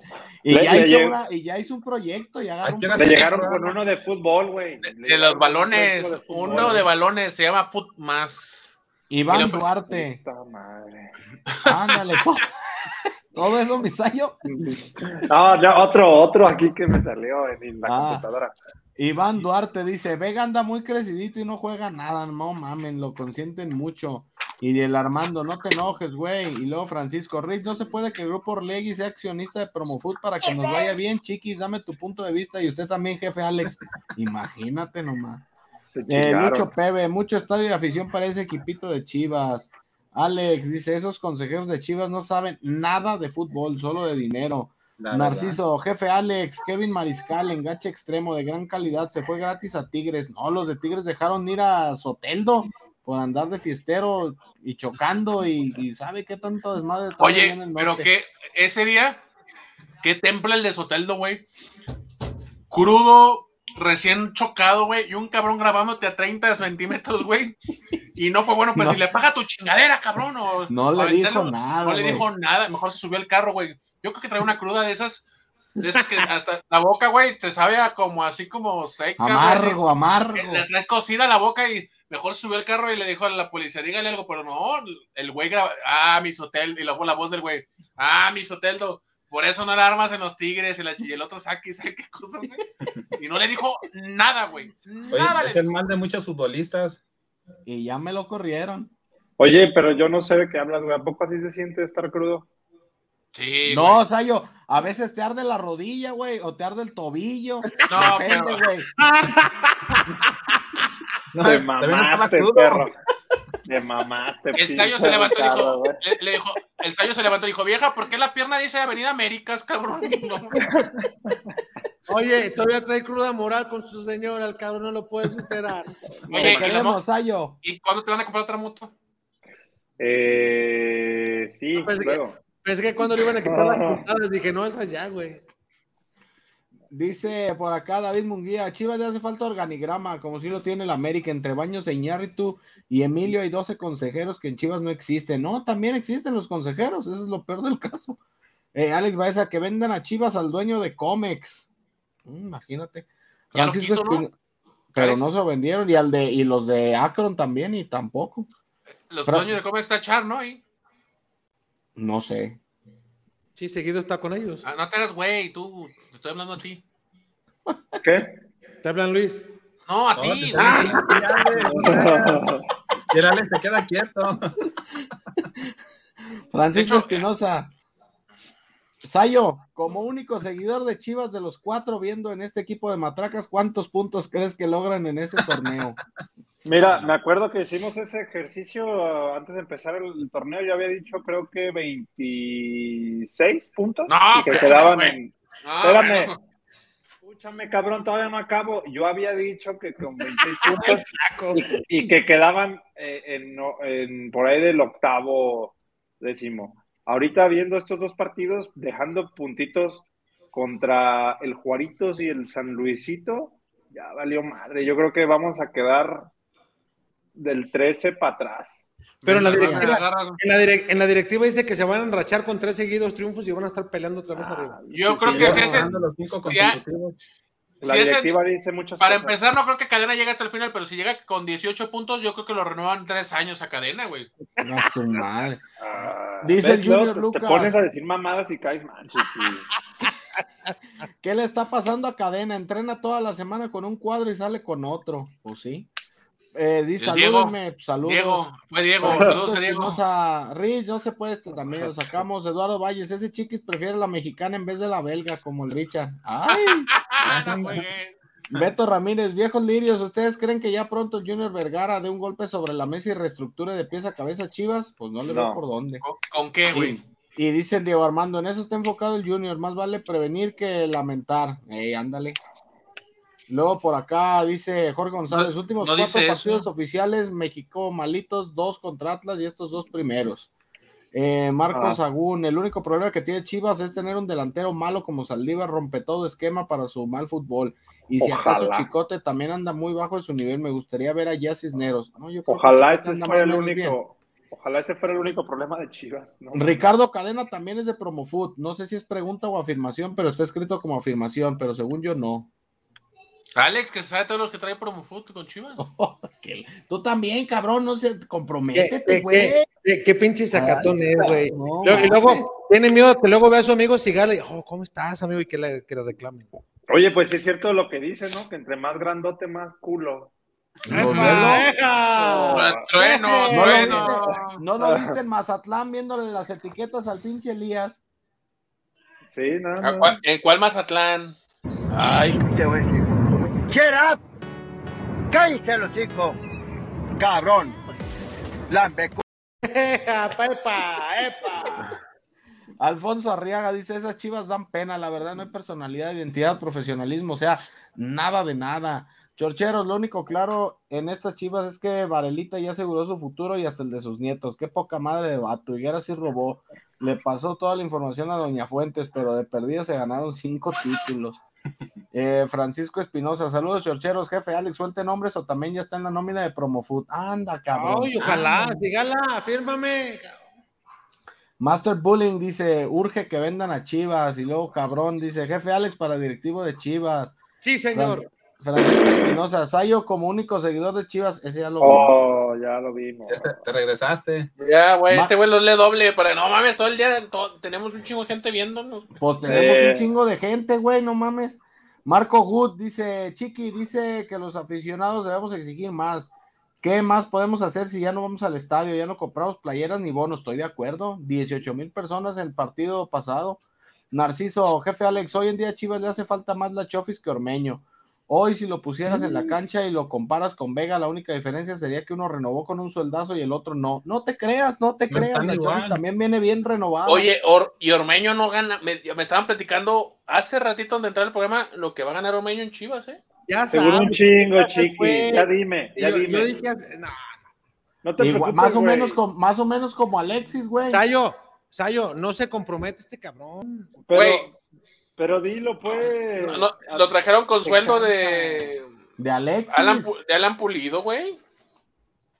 Y Le- ya, le hizo llegó- una- y ya hizo un proyecto. Y agarró ¿A un qué hora Le se proyecto. llegaron con uno de fútbol, güey. De los balones. proyecto de fútbol. Uno de balones se llama Put Más. Iván Y lo- Duarte. Puta madre. Ándale. Todo eso, Misayo. No, no, otro, otro aquí que me salió en la Ah. computadora. Iván Duarte dice, Vega anda muy crecidito y no juega nada, no mamen, lo consienten mucho. Y el Armando, no te enojes, güey. Y luego Francisco Rick, no se puede que el grupo Orlegui sea accionista de Promofood para que nos vaya bien, chiquis, dame tu punto de vista. Y usted también, jefe Alex. Imagínate nomás. Eh. Lucho Pebe, mucho estadio de afición para ese equipito de Chivas. Alex dice, esos consejeros de Chivas no saben nada de fútbol, solo de dinero. La Narciso, jefe Alex, Kevin Mariscal, enganche extremo de gran calidad, se fue gratis a Tigres. No, los de Tigres dejaron ir a Soteldo por andar de fiestero y chocando y, y sabe qué tanto desmadre. Oye, en el pero que ese día, qué temple el de Soteldo, güey. Crudo, recién chocado, güey, y un cabrón grabándote a 30 centímetros, güey. Y no fue bueno, pues No. si le paga tu chingadera, cabrón. O, No le dijo nada, No le dijo nada, mejor se subió al carro, güey. Yo creo que trae una cruda de esas, de esas que hasta la boca, güey, te sabe a como así como seca. Amargo, amargo. que Le traes cocida la boca y mejor subió al carro y le dijo a la policía, dígale algo, pero no, el güey graba, ah, mi hotel, y luego la voz del güey, ah, mi Soteldo, por eso no le armas en los tigres y, la, y el otro saque y sabe qué cosas, güey. Y no le dijo nada, güey. Oye, Nada. es el mal de muchos futbolistas. Y ya me lo corrieron. Oye, pero yo no sé de qué hablas, güey. ¿A poco así se siente estar crudo? Sí, No, güey. Sayo, a veces te arde la rodilla, güey, o te arde el tobillo. No, Depende, pero- güey. No, Te mamaste, crudo. perro. Te mamaste, El Sayo se levantó y dijo, le, le dijo, el Sayo se levantó y dijo, vieja, ¿por qué la pierna dice Avenida Américas, cabrón? No. Oye, todavía trae cruda moral con su señora, el cabrón no lo puede superar. Oye, Te ¿y, la mo- queremos, Sayo. ¿y cuándo te van a comprar otra moto? Eh, sí, Pues que- luego. Pensé que cuando le iban a quitar las puntadas, dije, no, es allá, güey. Dice por acá David Munguía, a Chivas le hace falta organigrama, como si lo tiene el América, entre Baños e Iñárritu y Emilio hay 12 consejeros que en Chivas no existen. No, también existen los consejeros, eso es lo peor del caso. Eh, Alex Baeza, que vendan a Chivas al dueño de Comex. Mm, imagínate. Francisco quiso, ¿no? Espino- Pero no se lo vendieron, y al de, y los de Akron también, y tampoco. Los Fra- dueños de Comex está Char, ¿no? Y- No sé. Sí, seguido está con ellos. Ah, no te hagas güey, tú, estoy hablando a ti. ¿Qué? ¿Te hablan, Luis? No, a No, ti. te Y el Alex se queda quieto. Francisco Espinosa. Sayo, como único seguidor de Chivas de los cuatro viendo en este equipo de matracas, ¿cuántos puntos crees que logran en este torneo? Mira, me acuerdo que hicimos ese ejercicio uh, antes de empezar el torneo. Yo había dicho, creo que 26 puntos. No, y que pero, quedaban en. No, Espérame. Escúchame, cabrón, todavía no acabo. Yo había dicho que con 26 puntos y, y que quedaban eh, en, en- por ahí del octavo décimo. Ahorita viendo estos dos partidos, dejando puntitos contra el Juaritos y el San Luisito, ya valió madre. Yo creo que vamos a quedar del 13 para atrás. Pero en la, directiva, agarra- en, la direc- en la directiva dice que se van a enrachar con tres seguidos triunfos y van a estar peleando otra vez arriba. Yo Sí, creo sí, que si ese- Ganando los cinco si. La si ese- directiva dice muchas Para cosas. empezar, no creo que Cadena llegue hasta el final, pero si llega con 18 puntos, yo creo que lo renuevan tres años a Cadena, güey. A su madre. Ah, Dice el Junior Lucas. Te pones a decir mamadas y caes manches. sí. ¿Qué le está pasando a Cadena? Entrena toda la semana con un cuadro y sale con otro. Pues sí. Eh, Diego. salúdenme, pues, saludos. Diego, fue Diego, Francisco saludos a Diego. Espinosa, Rich, no se puede este también, lo sacamos. Eduardo Valles, ese chiquis prefiere la mexicana en vez de la belga, como el Richard. Ay, Ah, no. Beto Ramírez, viejos lirios, ¿ustedes creen que ya pronto Junior Vergara dé un golpe sobre la mesa y reestructure de pies a cabeza a Chivas? Pues no le veo No. por dónde. ¿Con, con qué, güey? Y dice el Diego Armando, en eso está enfocado el Junior, más vale prevenir que lamentar. Ey, ándale. Luego por acá dice Jorge González, No- últimos no cuatro partidos eso. oficiales, México malitos, dos contra Atlas y estos dos primeros. Eh, Marcos Ah. Sagún, el único problema que tiene Chivas es tener un delantero malo como Saldívar, rompe todo esquema para su mal fútbol. Y si acaso. Chicote también anda muy bajo de su nivel, me gustaría ver a Cisneros. No, yo creo que Ojalá ese anda fuera el bien. único. Ojalá ese fuera el único problema de Chivas. ¿no? Ricardo Cadena también es de Promofood. No sé si es pregunta o afirmación, pero está escrito como afirmación, pero según yo no. Alex, que sabe todos los que trae Promofoot con Chivas. Que- Tú también, cabrón, no se ¿Qué, comprométete, qué- güey. qué- qué- qué pinche sacatón es, güey. No, Luego- y luego tiene miedo que luego vea a su amigo Cigarra y, oh, ¿cómo estás, amigo? Y que le, que le reclamen. Oye, pues sí es cierto lo que dice, ¿no? Que entre más grandote, más culo. ¡Epa, Velos, eja! Trueno, ¿No lo, trueno. viste, ¿No lo viste en Mazatlán viéndole las etiquetas al pinche Elías? Sí, no, ¿A no. ¿En cuál Mazatlán? Ay, Te voy up. Cállate los chicos. Cabrón. Lambeco. ¡Eja, epa, epa! Alfonso Arriaga dice, esas chivas dan pena, la verdad, no hay personalidad, identidad, profesionalismo, o sea, nada de nada. Chorcheros, lo único claro en estas chivas es que Varelita ya aseguró su futuro y hasta el de sus nietos. Qué poca madre de vato. Higuera sí robó. Le pasó toda la información a Doña Fuentes, pero de perdida se ganaron cinco títulos. Eh, Francisco Espinosa, saludos, Chorcheros. Jefe Alex, suelte nombres o también ya está en la nómina de Promofood. Anda, cabrón. Ay, ojalá, anda. dígala, fírmame. Master Bullying dice, urge que vendan a Chivas. Y luego cabrón dice, jefe Alex para directivo de Chivas. Sí, señor. Francisco Espinosa, Sayo como único seguidor de Chivas, ese ya lo vi. Oh, ya lo vimos. Te- te regresaste. Ya, güey, Ma- este güey los lee doble, pero no mames, todo el día to- tenemos un chingo de gente viéndonos. Pues tenemos Eh. un chingo de gente, güey, no mames. Marco Good dice, Chiqui, dice que los aficionados debemos exigir más. ¿Qué más podemos hacer si ya no vamos al estadio, ya no compramos playeras ni bonos? Estoy de acuerdo. 18 mil personas en el partido pasado. Narciso, jefe Alex, hoy en día a Chivas le hace falta más la Chofis que Ormeño. Hoy, si lo pusieras en Mm. la cancha y lo comparas con Vega, la única diferencia sería que uno renovó con un sueldazo y el otro no. No te creas, no te No creas. La también viene bien renovada. Oye, Or- y Ormeño no gana, me, me estaban platicando hace ratito donde entrar el programa lo que va a ganar Ormeño en Chivas, ¿eh? Ya Seguro un sabes, chingo, chiqui. Ya dime, ya Yo, dime. yo dije, hace- no, no te Igual- preocupes, más, o güey. menos como, más o menos como Alexis, güey. Sayo, Sayo, no se compromete este cabrón. Pero, Güey. Pero dilo, pues. No, no, lo trajeron con sueldo de De Alexis. Alan, de Alan Pulido, güey.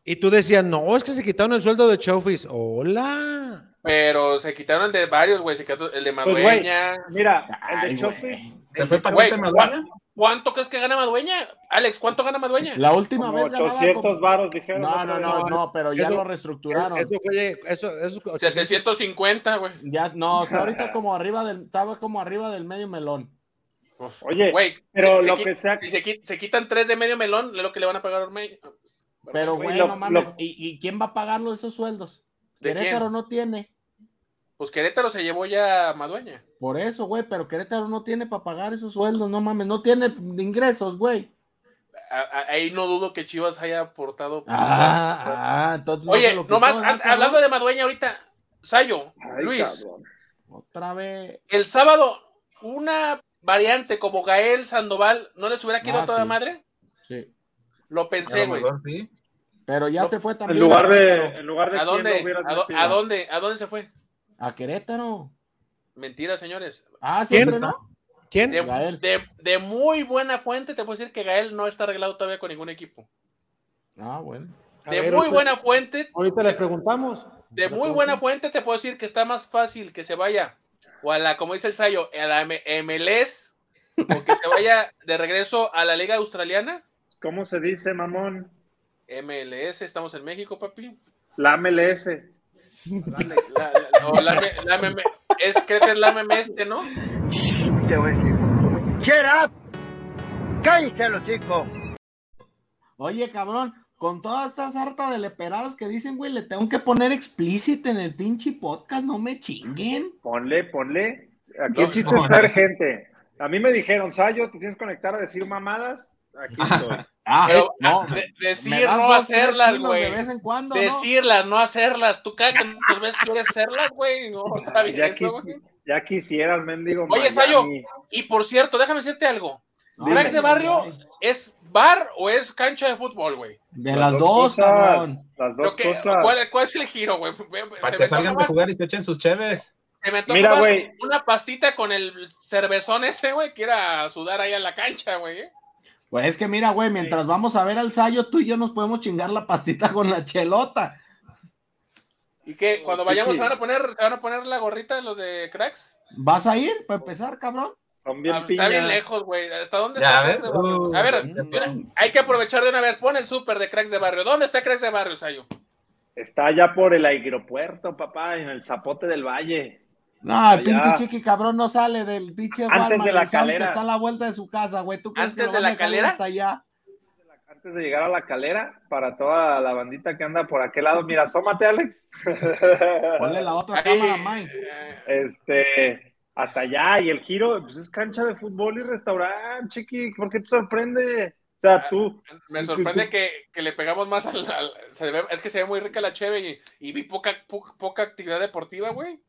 Y tú decías, no, es que se quitaron el sueldo de Chofis. Hola. Pero se quitaron el de varios, güey. Se quitó el de Pues, Madueña. Mira, el de güey. Chofis. ¿Se fue para Güey, Cuenta ¿cuá- Madueña? ¿cuánto crees que gana Madueña? Alex, ¿cuánto gana Madueña? La última Como vez ganaba 800 como- varos, dijeron. No, no, no, no, pero ya Eso- lo reestructuraron. Eso fue, eso, eso, 750, güey. Ya, no, está ahorita como arriba del, estaba como arriba del medio melón. Oye, Güey, pero se- lo que sea- Si se, se quitan tres de medio melón, es lo que le van a pagar a Ormeño. Pero, Güey, no mames. lo- ¿Y, y quién va a pagarlo esos sueldos? ¿De Querétaro quién? no tiene. Pues Querétaro se llevó ya a Madueña. Por eso, güey, pero Querétaro no tiene para pagar esos sueldos, no mames, no tiene ingresos, güey. Ahí no dudo que Chivas haya aportado. Ah, ah, entonces. Oye, nomás, hablando de Madueña ahorita, Sayo, Ay, Luis, cabrón. Otra vez. el sábado, una variante como Gael Sandoval, ¿no les hubiera quedado Ah, toda sí. madre? Sí. Lo pensé, güey. sí. Pero ya No, se fue En también. lugar de, en lugar de ¿A quién dónde? a dónde? ¿A dónde se fue? A Querétaro. Mentira, señores. Ah, ¿Quién siempre no. ¿Quién? De, Gael. de- de muy buena fuente te puedo decir que Gael no está arreglado todavía con ningún equipo. Ah, bueno. De ver, muy ahorita- buena fuente, Ahorita le preguntamos. de muy buena fuente te puedo decir que está más fácil que se vaya o a la, como dice el Sayo, a la M- MLS o que se vaya de regreso a la liga australiana. ¿Cómo se dice, mamón? MLS, estamos en México, papi. La MLS. La, la- la- la MM es, creo que es la MMS, ¿no? Te voy a decir. Shut up. Cállate los chicos. Oye, cabrón, con todas estas hartas de leperadas que dicen, güey, le tengo que poner explícito en el pinche podcast, no me chinguen. Ponle, ponle. Aquí No, el chiste no, es gente. A mí me dijeron, Sayo, te tienes que conectar a decir mamadas. Aquí estoy. Ah, Pero no. de- me decir no hacerlas, güey. De vez en cuando, ¿no? Decirlas, no hacerlas. Tú cada que nos ves quieres hacerlas, güey. No, está bien ya, eso, quisi- ya quisieras, mendigo. Oye, Sayo. Y por cierto, déjame decirte algo. No, ¿Cracks de barrio es bar o es cancha de fútbol, güey? De las dos, cosas, cabrón. Las dos que- cosas. ¿cuál, cuál es el giro, güey? Para que salgan de más- jugar y se echen sus cheves. se me Mira, güey. una pastita con el cervezón ese, güey, que ir a sudar ahí a la cancha, güey. Pues es que mira, güey, mientras vamos a ver al Sayo, tú y yo nos podemos chingar la pastita con la chelota. Y que cuando Sí, vayamos sí. se van a poner, se van a poner la gorrita de los de cracks. ¿Vas a ir para empezar, cabrón? Son bien Ah, está bien lejos, güey. ¿Hasta dónde Ya está ves. Uh, a ver, mira, hay que aprovechar de una vez. Pon el súper de cracks de barrio. ¿Dónde está cracks de barrio, Sayo? Está allá por el aeropuerto, papá, en el Zapote del Valle. No, el Allá. pinche chiqui cabrón no sale del pinche Antes Walmart de la Sam, que calera. está a la vuelta de su casa, güey. ¿Tú crees ¿Antes que lo de la calera? hasta allá? Antes de llegar a la calera, para toda la bandita que anda por aquel lado, mira, asómate, Alex. Ponle la otra Ahí, cámara, Mike. Este, hasta allá, y el giro, pues es cancha de fútbol y restaurante, chiqui, ¿por qué te sorprende? O sea, tú, Me sorprende que, que le pegamos más al, al- se ve- es que se ve muy rica la cheve y, y vi poca, poca, poca actividad deportiva, güey.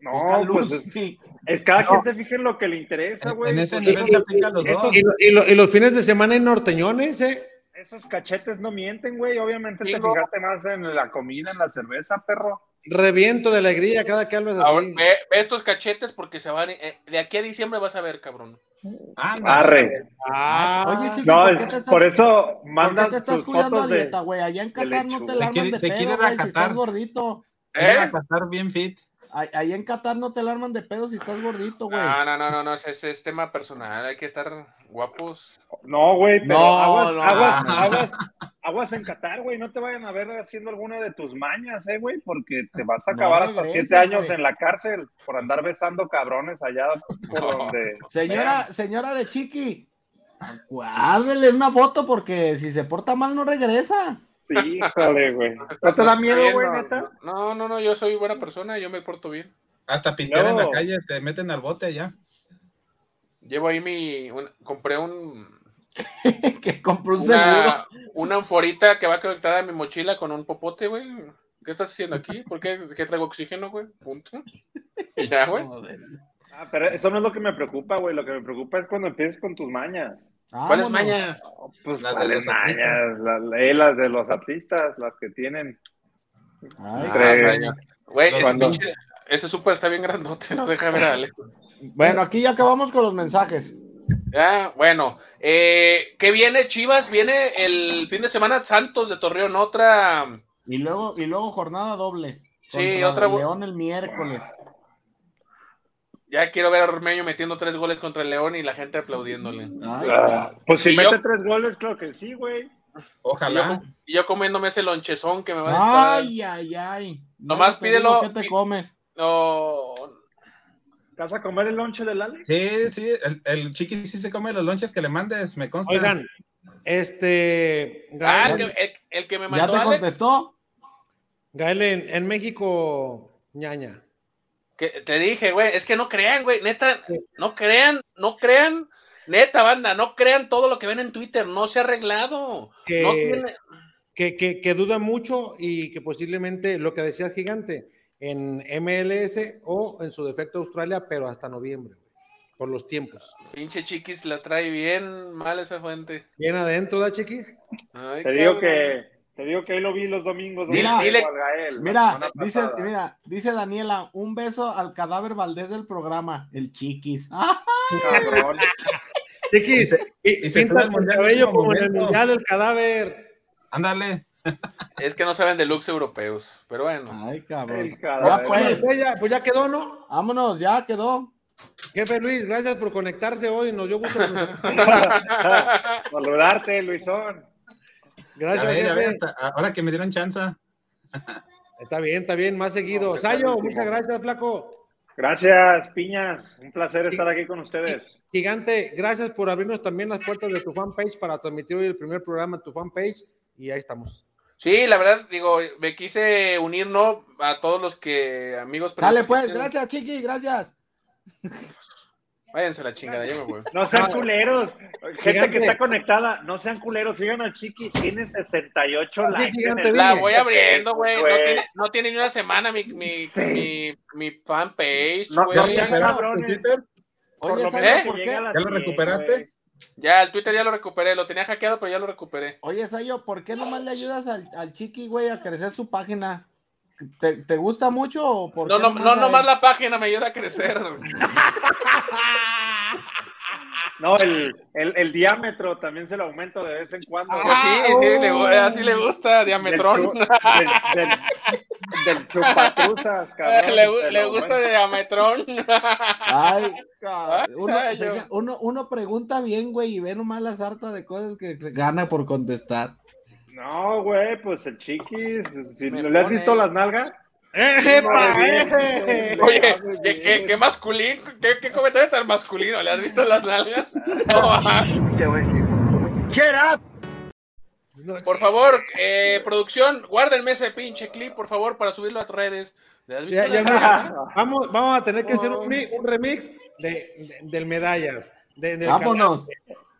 No, pues es, sí. es cada quien se fija en lo que le interesa, güey. En ese Pues, nivel se aplican los esos- dos. Y, lo- y lo- y los fines de semana en norteñones, ¿eh? Esos cachetes no mienten, güey. Obviamente te fijaste más en la comida, en la cerveza, perro. Reviento de alegría cada que hablas Ahora, así. ve, ve estos cachetes porque se van. eh, de aquí a diciembre vas a ver, cabrón. Anda. Arre. Ah, Oye, chiqui, No, ¿por qué te estás, por eso ¿por qué mandan te estás sus cuidando a fotos de... dieta, güey? Allá en Qatar no te la arman quiere- de se quiere pedo, a güey, si estás gordito. ¿Eh? a Qatar bien fit. Ahí- Ahí en Qatar no te la arman de pedo si estás gordito, güey. No, no, no, no, no, ese, ese es tema personal. Hay que estar guapos. No, güey, pero No, aguas, no, aguas, no. aguas, aguas en Qatar, güey. No te vayan a ver haciendo alguna de tus mañas, eh, güey, porque te vas a No acabar hasta siete años güey. en la cárcel por andar besando cabrones allá por No. donde. Señora, señora de Chiqui, guárdele una foto porque si se porta mal no regresa. Sí, híjole, güey. ¿No te da miedo, güey, No, neta? No, no, no, yo soy buena persona, yo me porto bien. Hasta pistear en la calle, te meten al bote allá. Llevo ahí mi. un- compré un. que compró un seguro. Una, una anforita que va conectada a mi mochila con un popote, güey. ¿Qué estás haciendo aquí? ¿Por qué, ¿Qué traigo oxígeno, güey? Punto. Y ya, güey. Ah, pero eso no es lo que me preocupa, güey. Lo que me preocupa es cuando empieces con tus mañas. ¿Cuáles Vámonos. mañas? Pues Las de ¿cuáles los mañas, las, eh, las de los artistas, las que tienen. Ay, Ah. Güey, ese, Cuando- ese súper está bien grandote, no deja ver a Ale. Bueno, aquí ya acabamos con los mensajes. Ya, bueno, eh, ¿qué viene, Chivas? Viene el fin de semana Santos de Torreón, otra. Y luego, y luego jornada doble. Sí, otra León el miércoles. Ya quiero ver a Ormeño metiendo tres goles contra el León y la gente aplaudiéndole. Ay, Ah, pues si Y mete yo- tres goles, claro que sí, güey. Y yo, Ojalá. y yo comiéndome ese lonchezón que me va a disparar. ay, ay, ay. Nomás te digo, pídelo- ¿Qué te comes? No, ¿Vas a comer el lonche del Alex? Sí, sí, el, el chiqui sí se come los lonches que le mandes, me consta. Oigan, este. Ah, el Gael, que, el- el que me ¿Ya mandó te Alex, contestó? Gael, en, en México, ñaña. Que te dije, güey, es que no crean, güey, neta, no crean, no crean, neta, banda, no crean todo lo que ven en Twitter, no se ha arreglado. Que- No tiene, que, que, que duda mucho y que posiblemente lo que decía el gigante en MLS o en su defecto Australia, pero hasta noviembre, güey, por los tiempos. pinche chiquis la trae bien mal esa fuente. Bien adentro, ¿da, chiqui? Ay, Te digo que, te digo que ahí lo vi los domingos. Dile- donde dile- Gael, Mira, dice, mira, dice Daniela, un beso al cadáver Valdés del programa, el chiquis. Cabrón. Chiquis, fue al el mundial cabello como en el mundial el cadáver. Ándale. Es que no saben de looks europeos, pero bueno. Ay, cabrón. Ya pues, Pues ya, pues ya quedó, ¿no? vámonos, ya quedó. Jefe Luis, gracias por conectarse hoy. Nos dio gusto. Saludarte, Luisón. Gracias, ahora que me dieron chance. Está bien, está bien, más seguido. No, Sayo, muchas gracias, flaco. Gracias, Piñas. Un placer Sí. estar aquí con ustedes. Gigante, gracias por abrirnos también las puertas de tu fanpage para transmitir hoy el primer programa en tu fanpage. Y ahí estamos. Sí, la verdad, digo, me quise unir, ¿no? A todos los que, amigos. Dale pues, gracias, chiqui, gracias. Váyanse a la chingada, ya me voy. No sean culeros. Gente Gigante. que está conectada, no sean culeros. Sigan al Chiqui. Tiene 68 likes. gigante, en el- dime. La voy abriendo, güey. No tiene, no tiene ni una semana mi, mi, Sí. mi, mi fanpage, No, güey. no ¿Ya Twitter? Por Oye, lo ¿Eh? ¿Ya lo 100, recuperaste? Ya, el Twitter ya lo recuperé. Lo tenía hackeado, pero ya lo recuperé. Oye, Sayo, ¿por qué nomás le ayudas al, al chiqui, güey, a crecer su página? ¿Te, te gusta mucho o por No, qué no, no, nomás la página me ayuda a crecer. No, el, el, el diámetro también se lo aumento de vez en cuando. Pues sí, sí, le gu- así le gusta, Del diametrón. chu- del, del, del chupatruzas, cabrón. le, gusta de diametrón. Ay, cabrón. Uno, uno, uno pregunta bien, güey, y ve nomás la sarta de cosas que gana por contestar. No, güey, pues el chiquis. Si ¿Le has visto las nalgas? Bien. eh! Oye, qué, bien. qué, qué masculino, qué, qué comentario tan masculino. ¿Le has visto las nalgas? No, ajá. Te voy a decir. Get up. No, por favor, eh, producción, guárdenme ese pinche clip, por favor, para subirlo a tus redes. ¿Le has visto Ya, ya, mira, vamos, vamos a tener que hacer un, mi- un remix de, de- del medallas, de, del Vámonos.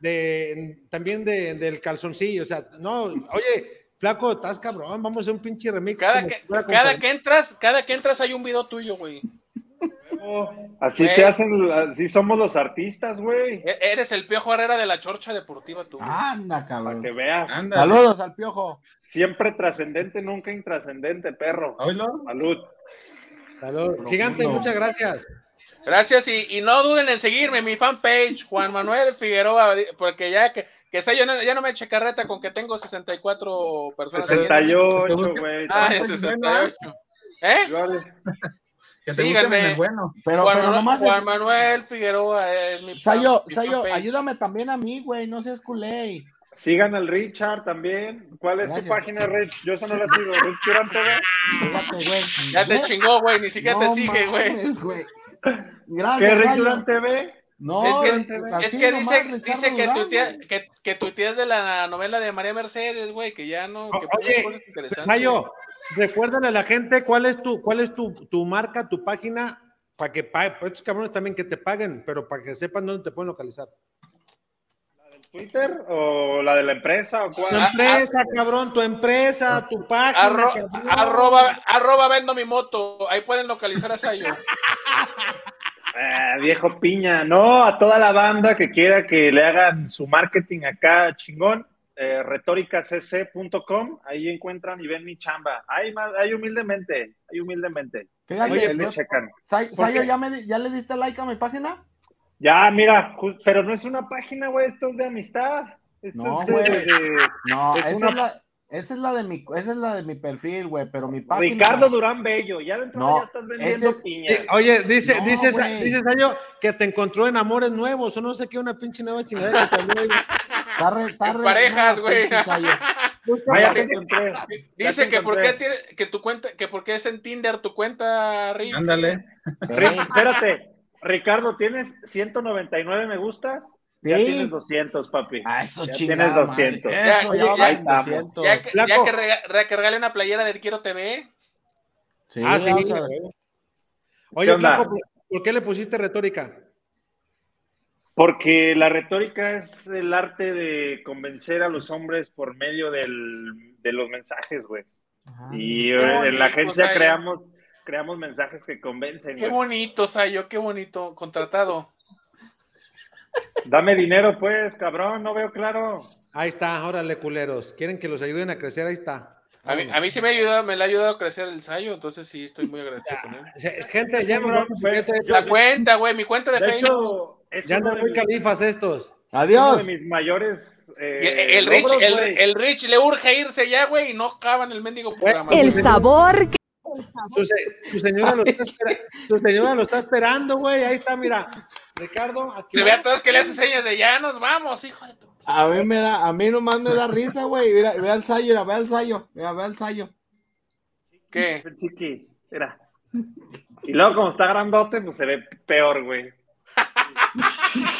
De- también de- del calzoncillo. O sea, no, oye, flaco, estás cabrón, vamos a hacer un pinche remix. Cada que, cada entras, cada que entras hay un video tuyo, güey. Así Güey. se hacen, así somos los artistas, güey. E- Eres el piojo Herrera de la chorcha deportiva, tú. güey. Anda, Para cabrón. que veas. Anda. Saludos al piojo. Siempre trascendente, nunca intrascendente, perro. Salud. Salud. Gigante, muchas gracias. Gracias y, y no duden en seguirme, mi fanpage, Juan Manuel Figueroa, porque ya que, que sé, yo no, ya no me eche carreta con que tengo 64 personas. siguiéndome. 68, güey. Ah, Pues, 68. ¿Eh? Que te Síganme. en bueno. Pero, Juan, pero Manuel, nomás. Juan Manuel Figueroa es mi Sayo, mi Sayo, fanpage. ayúdame también a mí, güey. No seas culé. Sigan al Richard también. ¿Cuál es Gracias. tu página, Rich? Yo eso no la sigo. Rich Durán TV. Fíjate, güey. Ya te chingó, güey, ni siquiera te No sigue, güey. ¿Qué Gracias. Durán TV? No, Es que- Es dice, dice que, tuitea- güey. que, que tuiteas de la novela de María Mercedes, güey, que ya no. Que Oye. Sayo, recuérdale a la gente cuál es tu, cuál es tu, tu marca, tu página, para que paguen, estos cabrones también que te paguen, pero para que sepan dónde te pueden localizar. ¿Twitter o la de la empresa o Tu cuál? empresa, cabrón, tu empresa, tu página. Arro- arroba, arroba vendo mi moto. Ahí pueden localizar a Sayo. Ah, viejo piña. No, a toda la banda que quiera que le hagan su marketing acá chingón. Eh, retóricacc.com, ahí encuentran y ven mi chamba. Ahí, más, ahí humildemente, ahí humildemente. Fíjate, Ahí, ahí le yo- checan. Say- ¿Por Sayo? ¿ya, me, ¿ya le diste like a mi página? Ya, mira, pero no es una página, güey, esto es de amistad. Esto No, es de- güey. de, No, Es esa, una- es la, esa, es la de mi, esa es la de mi perfil, güey, pero mi página... Ricardo Durán Bello. Ya dentro No, ya estás vendiendo ese- piña. Oye, dice, No, dice, güey. dice Sayo que te encontró en amores nuevos, o no sé qué, una pinche nueva chingadera re- parejas, güey. encontré. Dice que por qué tiene, que tu cuenta, que por qué es en Tinder tu cuenta, Rick. Ándale. Ri- Espérate, Ricardo, ¿tienes 199 me gustas? Ya Sí. tienes 200, papi. Ah, eso Ya chingada tienes madre. 200. Eso, Ya, ya, ya, van ahí estamos. 200. Ya que, que rega- una playera de Quiero TV. Sí, ah, sí. vamos a ver. güey. ¿Qué Oye? Flaco, ¿por- ¿por qué le pusiste retórica? Porque la retórica es el arte de convencer a los hombres por medio del- de los mensajes, güey. Ajá. Y en la agencia creamos, creamos mensajes que convencen. Qué güey. bonito, Sayo, qué bonito. Contratado. Dame dinero, pues, cabrón, no veo claro. Ahí está, órale, culeros. ¿Quieren que los ayuden a crecer? Ahí está. A mí, a mí sí me ha ayudado, me le ha ayudado a crecer el Sayo, entonces sí estoy muy agradecido con él. Es gente, ya La cuenta, güey, mi cuenta de, De Facebook. hecho, ya uno andan de muy califas estos. uno Adiós. de mis mayores. eh, el, el Rich, logros, el, Rich le urge irse ya, güey, y no acaban el mendigo programa. El sabor que Su, se- su señora lo está espera- su señora lo está esperando, güey. Ahí está, mira. Ricardo, aquí. Se ve a todos que le hace señas de ya nos vamos, hijo de tu. A mí me da, a mí nomás me da risa, güey. Mira, ve al Sayo, mira, ve al Sayo. Mira, ve al Sayo. ¿Qué? Chiqui, mira. Y luego, como está grandote, pues se ve peor, güey.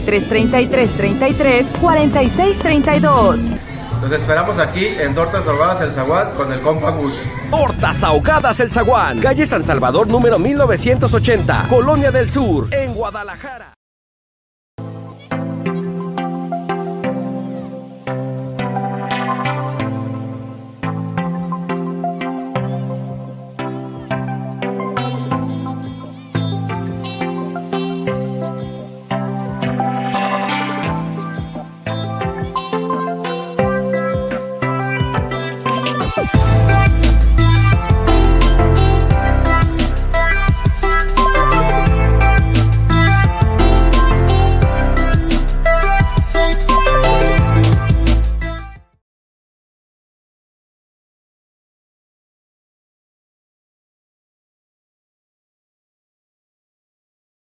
33 33 33 46 32. Los esperamos aquí en Tortas Ahogadas El Zaguán con el compa Gus. Tortas Ahogadas El Zaguán. Calle San Salvador número 1980. Colonia del Sur, en Guadalajara.